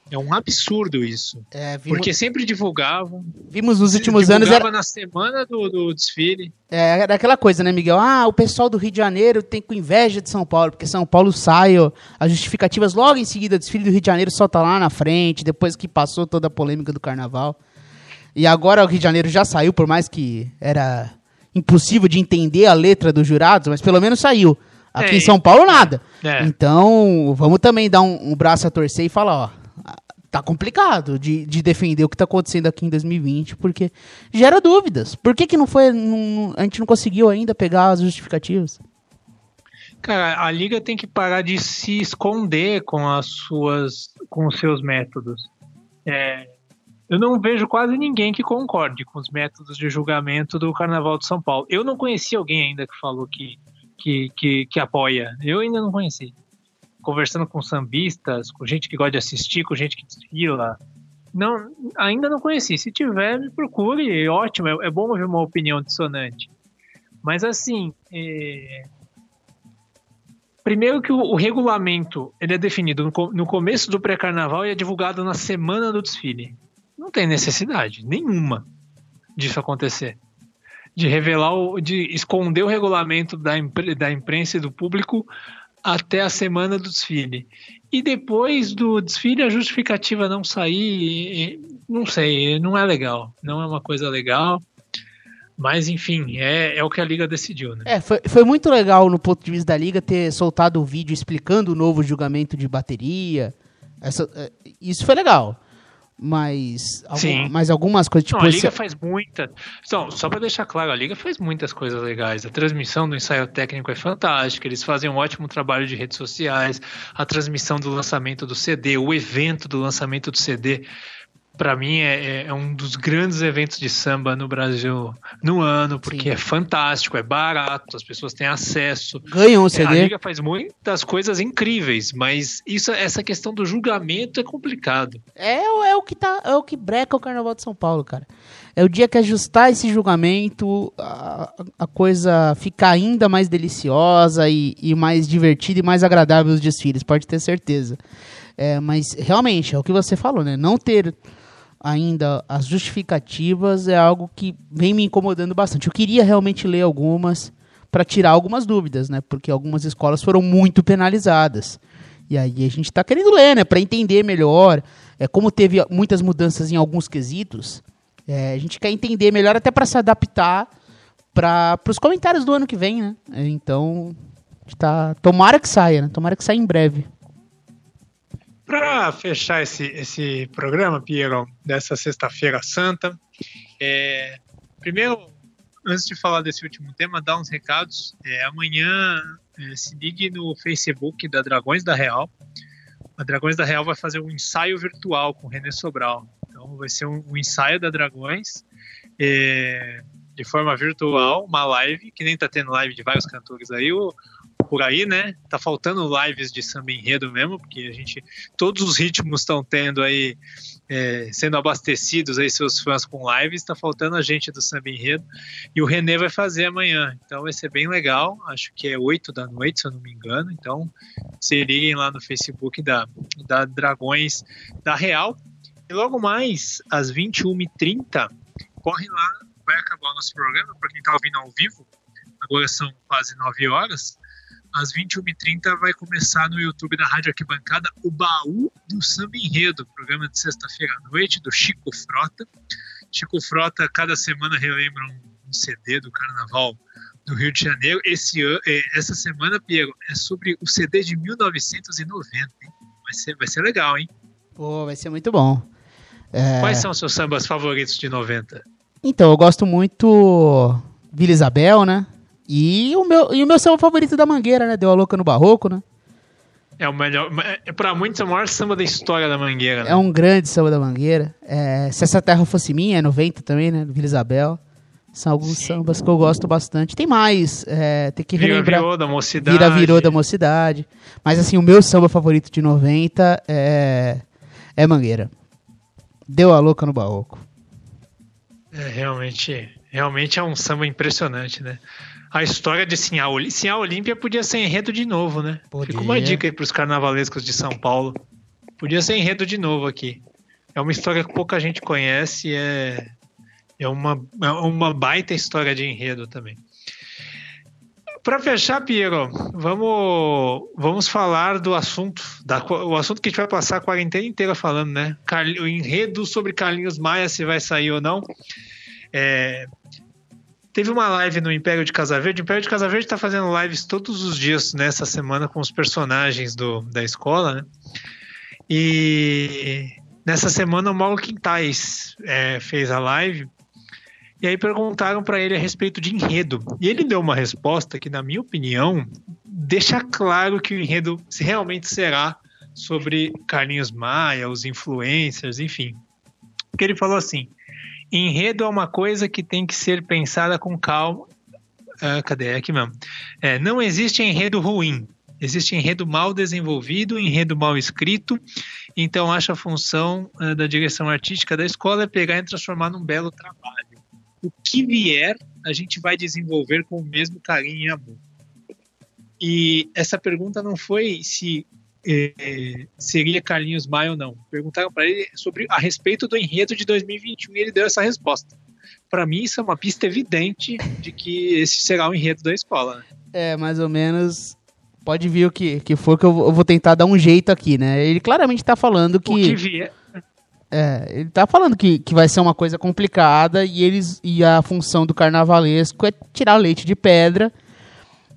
É um absurdo isso. é, vimos, Porque sempre divulgavam. vimos nos últimos anos. Era, na semana do, do desfile. é, era aquela coisa, né, Miguel? Ah, o pessoal do Rio de Janeiro tem com inveja de São Paulo, porque São Paulo sai, ó, as justificativas logo em seguida, o desfile do Rio de Janeiro só tá lá na frente, depois que passou toda a polêmica do carnaval. E agora o Rio de Janeiro já saiu, por mais que era impossível de entender a letra dos jurados, mas pelo menos saiu. Aqui É, em São Paulo, nada. É. Então, vamos também dar um, um braço a torcer e falar, ó, tá complicado de, de defender o que tá acontecendo aqui em 2020, porque gera dúvidas. Por que que não foi, não- a gente não conseguiu ainda pegar as justificativas? Cara, a liga tem que parar de se esconder com as suas, com os seus métodos. É, eu não vejo quase ninguém que concorde com os métodos de julgamento do Carnaval de São Paulo. Eu não conheci alguém ainda que falou que, que, que, que apoia. Eu ainda não conheci. Conversando com sambistas, com gente que gosta de assistir, com gente que desfila. Não, ainda não conheci. Se tiver, me procure. Ótimo, é, é bom ouvir uma opinião dissonante. Mas assim, é, Primeiro que o, o regulamento ele é definido no, no começo do pré-carnaval e é divulgado na semana do desfile. Não tem necessidade nenhuma disso acontecer. De revelar, de esconder o regulamento da, impre- da imprensa e do público até a semana do desfile. E depois do desfile a justificativa não sair, não sei, não é legal. Não é uma coisa legal. Mas enfim, é, é o que a liga decidiu, né? É, foi, foi muito legal no ponto de vista da liga ter soltado o vídeo explicando o novo julgamento de bateria. Essa, é, isso foi legal. Mas, algum- mas algumas coisas, tipo, Não, a esse- Liga faz muita. Então, só para deixar claro, a Liga faz muitas coisas legais. A transmissão do ensaio técnico é fantástica, eles fazem um ótimo trabalho de redes sociais, a transmissão do lançamento do CD, o evento do lançamento do CD. Para mim é, é um dos grandes eventos de samba no Brasil no ano, porque Sim. é fantástico, é barato, as pessoas têm acesso. ganham o É, A CD. Liga faz muitas coisas incríveis, mas isso, essa questão do julgamento é complicado. É, o- é o que tá, é o que breca o Carnaval de São Paulo, cara. É o dia que ajustar esse julgamento, a, a coisa fica ainda mais deliciosa e, e mais divertida e mais agradável os desfiles, pode ter certeza. É, mas realmente, é o que você falou, né? Não ter ainda as justificativas é algo que vem me incomodando bastante. Eu queria realmente ler algumas para tirar algumas dúvidas, né? Porque algumas escolas foram muito penalizadas. E aí a gente está querendo ler, né? Para entender melhor. É, como teve muitas mudanças em alguns quesitos, é, a gente quer entender melhor até para se adaptar para os comentários do ano que vem, né? Então, tá, tomara que saia, né? Tomara que saia em breve. Para fechar esse, esse programa, Piero, dessa sexta-feira santa, é, primeiro, antes de falar desse último tema, dar uns recados. É, amanhã é, se ligue no Facebook da Dragões da Real. A Dragões da Real vai fazer um ensaio virtual com o René Sobral. Então vai ser um, um ensaio da Dragões é, de forma virtual, uma live, que nem tá tendo live de vários cantores aí. O, por aí, né? Tá faltando lives de samba enredo mesmo, porque a gente. Todos os ritmos estão tendo aí. É, sendo abastecidos aí seus fãs com lives, está faltando a gente do Samba Enredo e o Renê vai fazer amanhã, então vai ser bem legal, acho que é 8 da noite, se eu não me engano, então se liguem lá no Facebook da, da Dragões da Real e logo mais às 21h30 corre lá, vai acabar o nosso programa, para quem está ouvindo ao vivo, agora são quase 9 horas, às 21h30 vai começar no YouTube da Rádio Arquibancada o Baú do Samba Enredo, programa de sexta-feira à noite do Chico Frota. Chico Frota cada semana relembra um, CD do Carnaval do Rio de Janeiro. Esse, é, essa semana, Piero, é sobre o CD de 1990. Hein? Vai, ser, vai ser legal, hein? Pô, vai ser muito bom. É... Quais são os seus sambas favoritos de 90? Então, eu gosto muito Vila Isabel, né? E o meu, e o meu samba favorito da Mangueira, né? Deu a louca no barroco, né? É o melhor. É, pra muitos é o maior samba da história da Mangueira. Né? É um grande samba da Mangueira. É, Se Essa Terra Fosse Minha, é 90 também, né? Vila Isabel. São alguns Sim. sambas que eu gosto bastante. Tem mais, é, tem que relembrar. Vira virou da mocidade. Vira virou da mocidade. Mas assim, o meu samba favorito de 90 é, é Mangueira. Deu a louca no barroco. É, realmente, realmente é um samba impressionante, né? A história de Sinhá, Sinhá Olímpia podia ser enredo de novo, né? Podia. Fica uma dica aí pros carnavalescos de São Paulo. Podia ser enredo de novo aqui. É uma história que pouca gente conhece, é, é, uma, é uma baita história de enredo também. Para fechar, Piero, vamos, vamos falar do assunto, da, o assunto que a gente vai passar a quarentena inteira falando, né? O enredo sobre Carlinhos Maia, se vai sair ou não. É, Teve uma live no Império de Casa Verde. O Império de Casa Verde está fazendo lives todos os dias nessa semana com os personagens do, da escola, né? E nessa semana o Mauro Quintais é, fez a live e aí perguntaram para ele a respeito de enredo. E ele deu uma resposta que, na minha opinião, deixa claro que o enredo realmente será sobre Carlinhos Maia, os influencers, enfim. Porque ele falou assim: Enredo é uma coisa que tem que ser pensada com calma. Ah, cadê? É aqui mesmo. É, não existe enredo ruim. Existe enredo mal desenvolvido, enredo mal escrito. Então, acho a função uh, da direção artística da escola é pegar e transformar num belo trabalho. O que vier, a gente vai desenvolver com o mesmo carinho e amor. E essa pergunta não foi se é, seria Carlinhos Maia ou não. Perguntaram para ele sobre a respeito do enredo de 2021 e ele deu essa resposta. Para mim, isso é uma pista evidente de que esse será o enredo da escola. Né? É, mais ou menos. Pode vir o que, que for que eu vou tentar dar um jeito aqui, né? Ele claramente está falando que. O que vier. É, ele tá falando que, que vai ser uma coisa complicada e eles e a função do carnavalesco é tirar leite de pedra.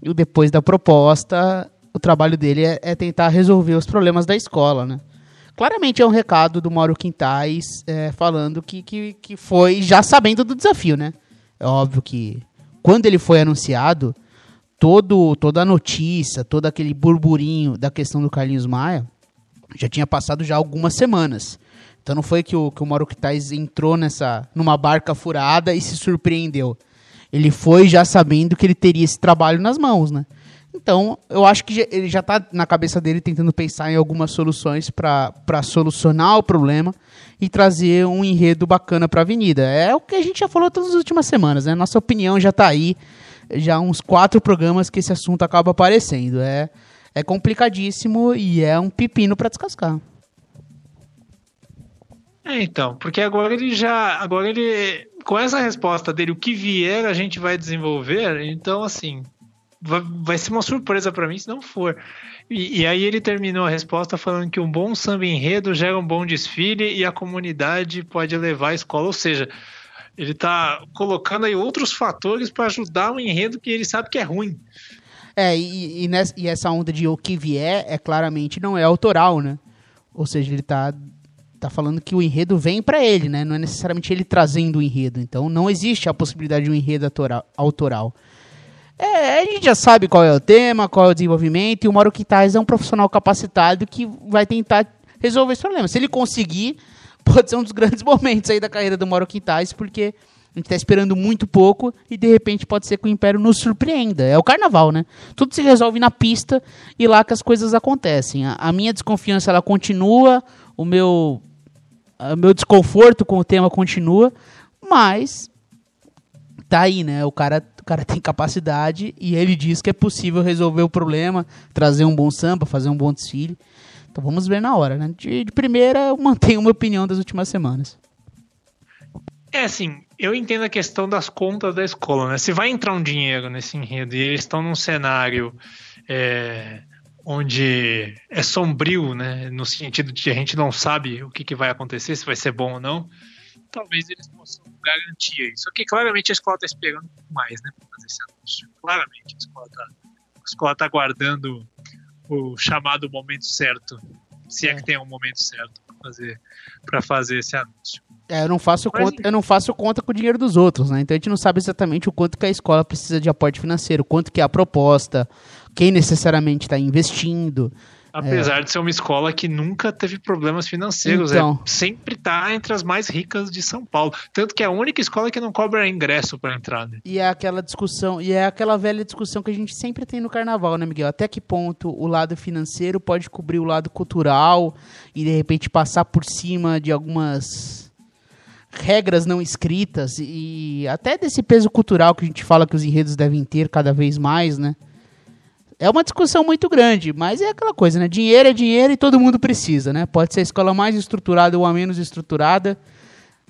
E depois da proposta, o trabalho dele é, é, tentar resolver os problemas da escola, né? Claramente é um recado do Mauro Quintais é, falando que, que, que foi já sabendo do desafio, né? É óbvio que quando ele foi anunciado, todo, toda a notícia, todo aquele burburinho da questão do Carlinhos Maia já tinha passado já algumas semanas. Então não foi que o, que o Mauro Quintais entrou nessa, numa barca furada e se surpreendeu. Ele foi já sabendo que ele teria esse trabalho nas mãos, né? Então, eu acho que ele já está na cabeça dele tentando pensar em algumas soluções para solucionar o problema e trazer um enredo bacana para a Avenida. É o que a gente já falou todas as últimas semanas, né? Nossa opinião já está aí, já uns quatro programas que esse assunto acaba aparecendo. É, é complicadíssimo e é um pepino para descascar. É, então, porque agora ele já, agora ele, com essa resposta dele, o que vier a gente vai desenvolver, então assim, vai, ser uma surpresa para mim se não for. E, e, aí ele terminou a resposta falando que um bom samba enredo gera um bom desfile e a comunidade pode levar a escola. Ou seja, ele está colocando aí outros fatores para ajudar um enredo que ele sabe que é ruim. É, e, e, nessa, e essa onda de o que vier é claramente não é autoral, né? Ou seja, ele está tá falando que o enredo vem para ele, né? Não é necessariamente ele trazendo o enredo. Então não existe a possibilidade de um enredo autoral. É, a gente já sabe qual é o tema, qual é o desenvolvimento, e o Mauro Quintais é um profissional capacitado que vai tentar resolver esse problema. Se ele conseguir, pode ser um dos grandes momentos aí da carreira do Mauro Quintais, porque A gente está esperando muito pouco e de repente pode ser que o Império nos surpreenda. É o carnaval, né? Tudo se resolve na pista e lá que as coisas acontecem. A, a minha desconfiança ela continua, o meu, o meu desconforto com o tema continua, mas tá aí, né? O cara, cara tem capacidade e ele diz que é possível resolver o problema, trazer um bom samba, fazer um bom desfile. Então vamos ver na hora, né? De, de primeira, eu mantenho uma opinião das últimas semanas. É assim, eu entendo a questão das contas da escola, né? Se vai entrar um dinheiro nesse enredo e eles estão num cenário é, onde é sombrio, né? No sentido de a gente não sabe o que, que vai acontecer, se vai ser bom ou não, talvez eles possam garantir isso. Que claramente a escola está esperando um pouco mais, né? Para fazer esse anúncio. Claramente a escola está tá aguardando o chamado momento certo, se é, é que tem um momento certo para fazer, fazer esse anúncio. É, eu não faço Mas, conta, eu não faço conta com o dinheiro dos outros, né? Então a gente não sabe exatamente o quanto que a escola precisa de aporte financeiro, quanto que é a proposta, quem necessariamente está investindo. Apesar é. de ser uma escola que nunca teve problemas financeiros, é então, é, sempre está entre as mais ricas de São Paulo. Tanto que é a única escola que não cobra ingresso para entrar. Né? E é aquela discussão, e é aquela velha discussão que a gente sempre tem no carnaval, né, Miguel? Até que ponto o lado financeiro pode cobrir o lado cultural e de repente passar por cima de algumas regras não escritas e até desse peso cultural que a gente fala que os enredos devem ter cada vez mais, né? É uma discussão muito grande, mas é aquela coisa, né? Dinheiro é dinheiro e todo mundo precisa, né? Pode ser a escola mais estruturada ou a menos estruturada.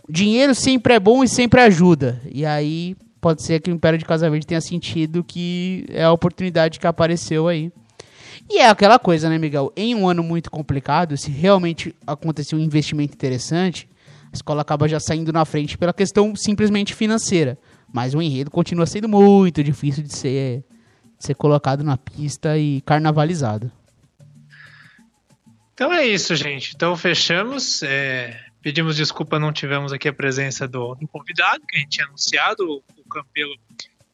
Dinheiro sempre é bom e sempre ajuda. E aí pode ser que o Império de Casa Verde tenha sentido que é a oportunidade que apareceu aí. E é aquela coisa, né, Miguel? Em um ano muito complicado, se realmente acontecer um investimento interessante, a escola acaba já saindo na frente pela questão simplesmente financeira. Mas o enredo continua sendo muito difícil de ser ser colocado na pista e carnavalizado. Então é isso, gente. Então fechamos. É, pedimos desculpa, não tivemos aqui a presença do, do convidado, que a gente tinha anunciado. O, o Campelo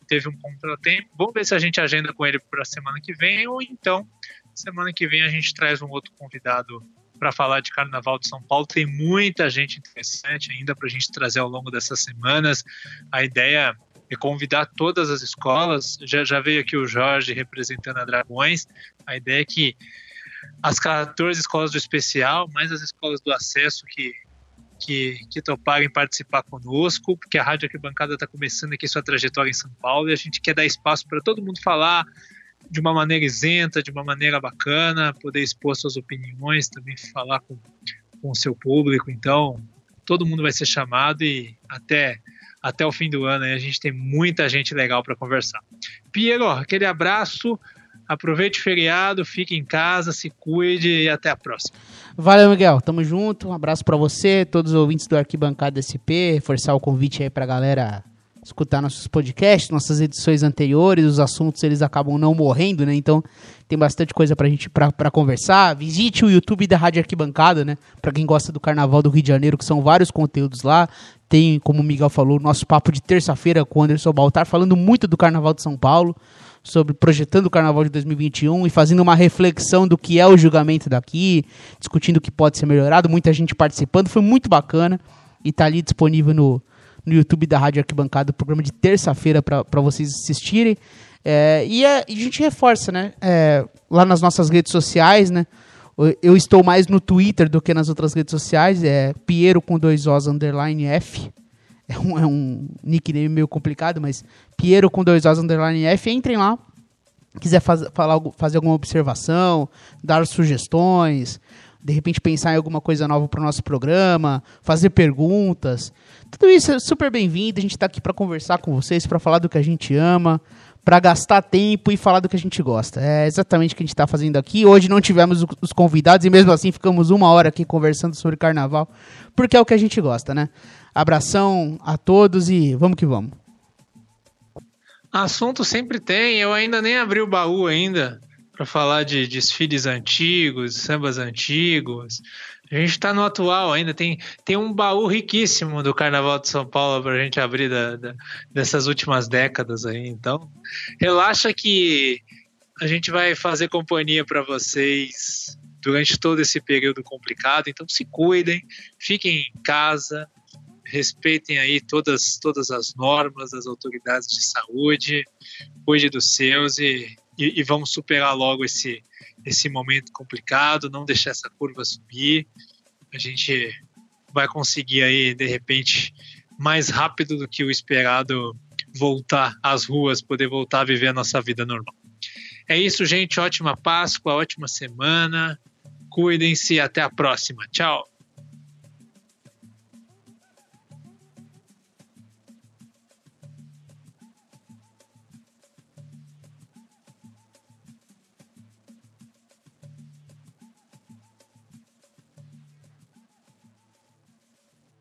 teve um contratempo. Vamos ver se a gente agenda com ele para a semana que vem, ou então, semana que vem, a gente traz um outro convidado para falar de Carnaval de São Paulo. Tem muita gente interessante ainda para a gente trazer ao longo dessas semanas. A ideia e convidar todas as escolas. Já, já veio aqui o Jorge representando a Dragões. A ideia é que as 14 escolas do especial, mais as escolas do acesso que, que, que toparem participar conosco, porque a Rádio Arquibancada está começando aqui sua trajetória em São Paulo e a gente quer dar espaço para todo mundo falar de uma maneira isenta, de uma maneira bacana, poder expor suas opiniões, também falar com, com o seu público. Então, todo mundo vai ser chamado e até até o fim do ano. E a gente tem muita gente legal para conversar. Piero, aquele abraço. Aproveite o feriado, fique em casa, se cuide e até a próxima. Valeu, Miguel. Tamo junto. Um abraço para você, todos os ouvintes do Arquibancada SP. Reforçar o convite aí pra galera escutar nossos podcasts, nossas edições anteriores, os assuntos eles acabam não morrendo, né? Então tem bastante coisa pra gente pra, pra conversar. Visite o YouTube da Rádio Arquibancada, né? Pra quem gosta do Carnaval do Rio de Janeiro, que são vários conteúdos lá. Tem, como o Miguel falou, nosso papo de terça-feira com o Anderson Baltar, falando muito do Carnaval de São Paulo, sobre projetando o Carnaval de 2021 e fazendo uma reflexão do que é o julgamento daqui, discutindo o que pode ser melhorado, muita gente participando, foi muito bacana e tá ali disponível no, no YouTube da Rádio Arquibancada, o programa de terça-feira para vocês assistirem. É, e, a, e, a, gente reforça, né? É, lá nas nossas redes sociais, né? Eu estou mais no Twitter do que nas outras redes sociais. É Piero com dois Os underline F. É um, é um nickname meio complicado, mas Piero com dois Os underline F. Entrem lá. Quiser faz, falar, fazer alguma observação, dar sugestões, de repente pensar em alguma coisa nova para o nosso programa, fazer perguntas. Tudo isso é super bem-vindo. A gente está aqui para conversar com vocês, para falar do que a gente ama, para gastar tempo e falar do que a gente gosta. É exatamente o que a gente está fazendo aqui. Hoje não tivemos os convidados e mesmo assim ficamos uma hora aqui conversando sobre carnaval, porque é o que a gente gosta, né? Abração a todos e vamos que vamos. Assunto sempre tem. Eu ainda nem abri o baú ainda para falar de desfiles antigos, sambas antigos. A gente está no atual ainda, tem, tem um baú riquíssimo do Carnaval de São Paulo para a gente abrir da, da, dessas últimas décadas aí. Então, relaxa que a gente vai fazer companhia para vocês durante todo esse período complicado. Então, se cuidem, fiquem em casa, respeitem aí todas, todas as normas das autoridades de saúde, cuide dos seus e, e, e vamos superar logo esse, esse momento complicado, não deixar essa curva subir. A gente vai conseguir aí, de repente, mais rápido do que o esperado, voltar às ruas, poder voltar a viver a nossa vida normal. É isso, gente. Ótima Páscoa, ótima semana. Cuidem-se. Até a próxima. Tchau.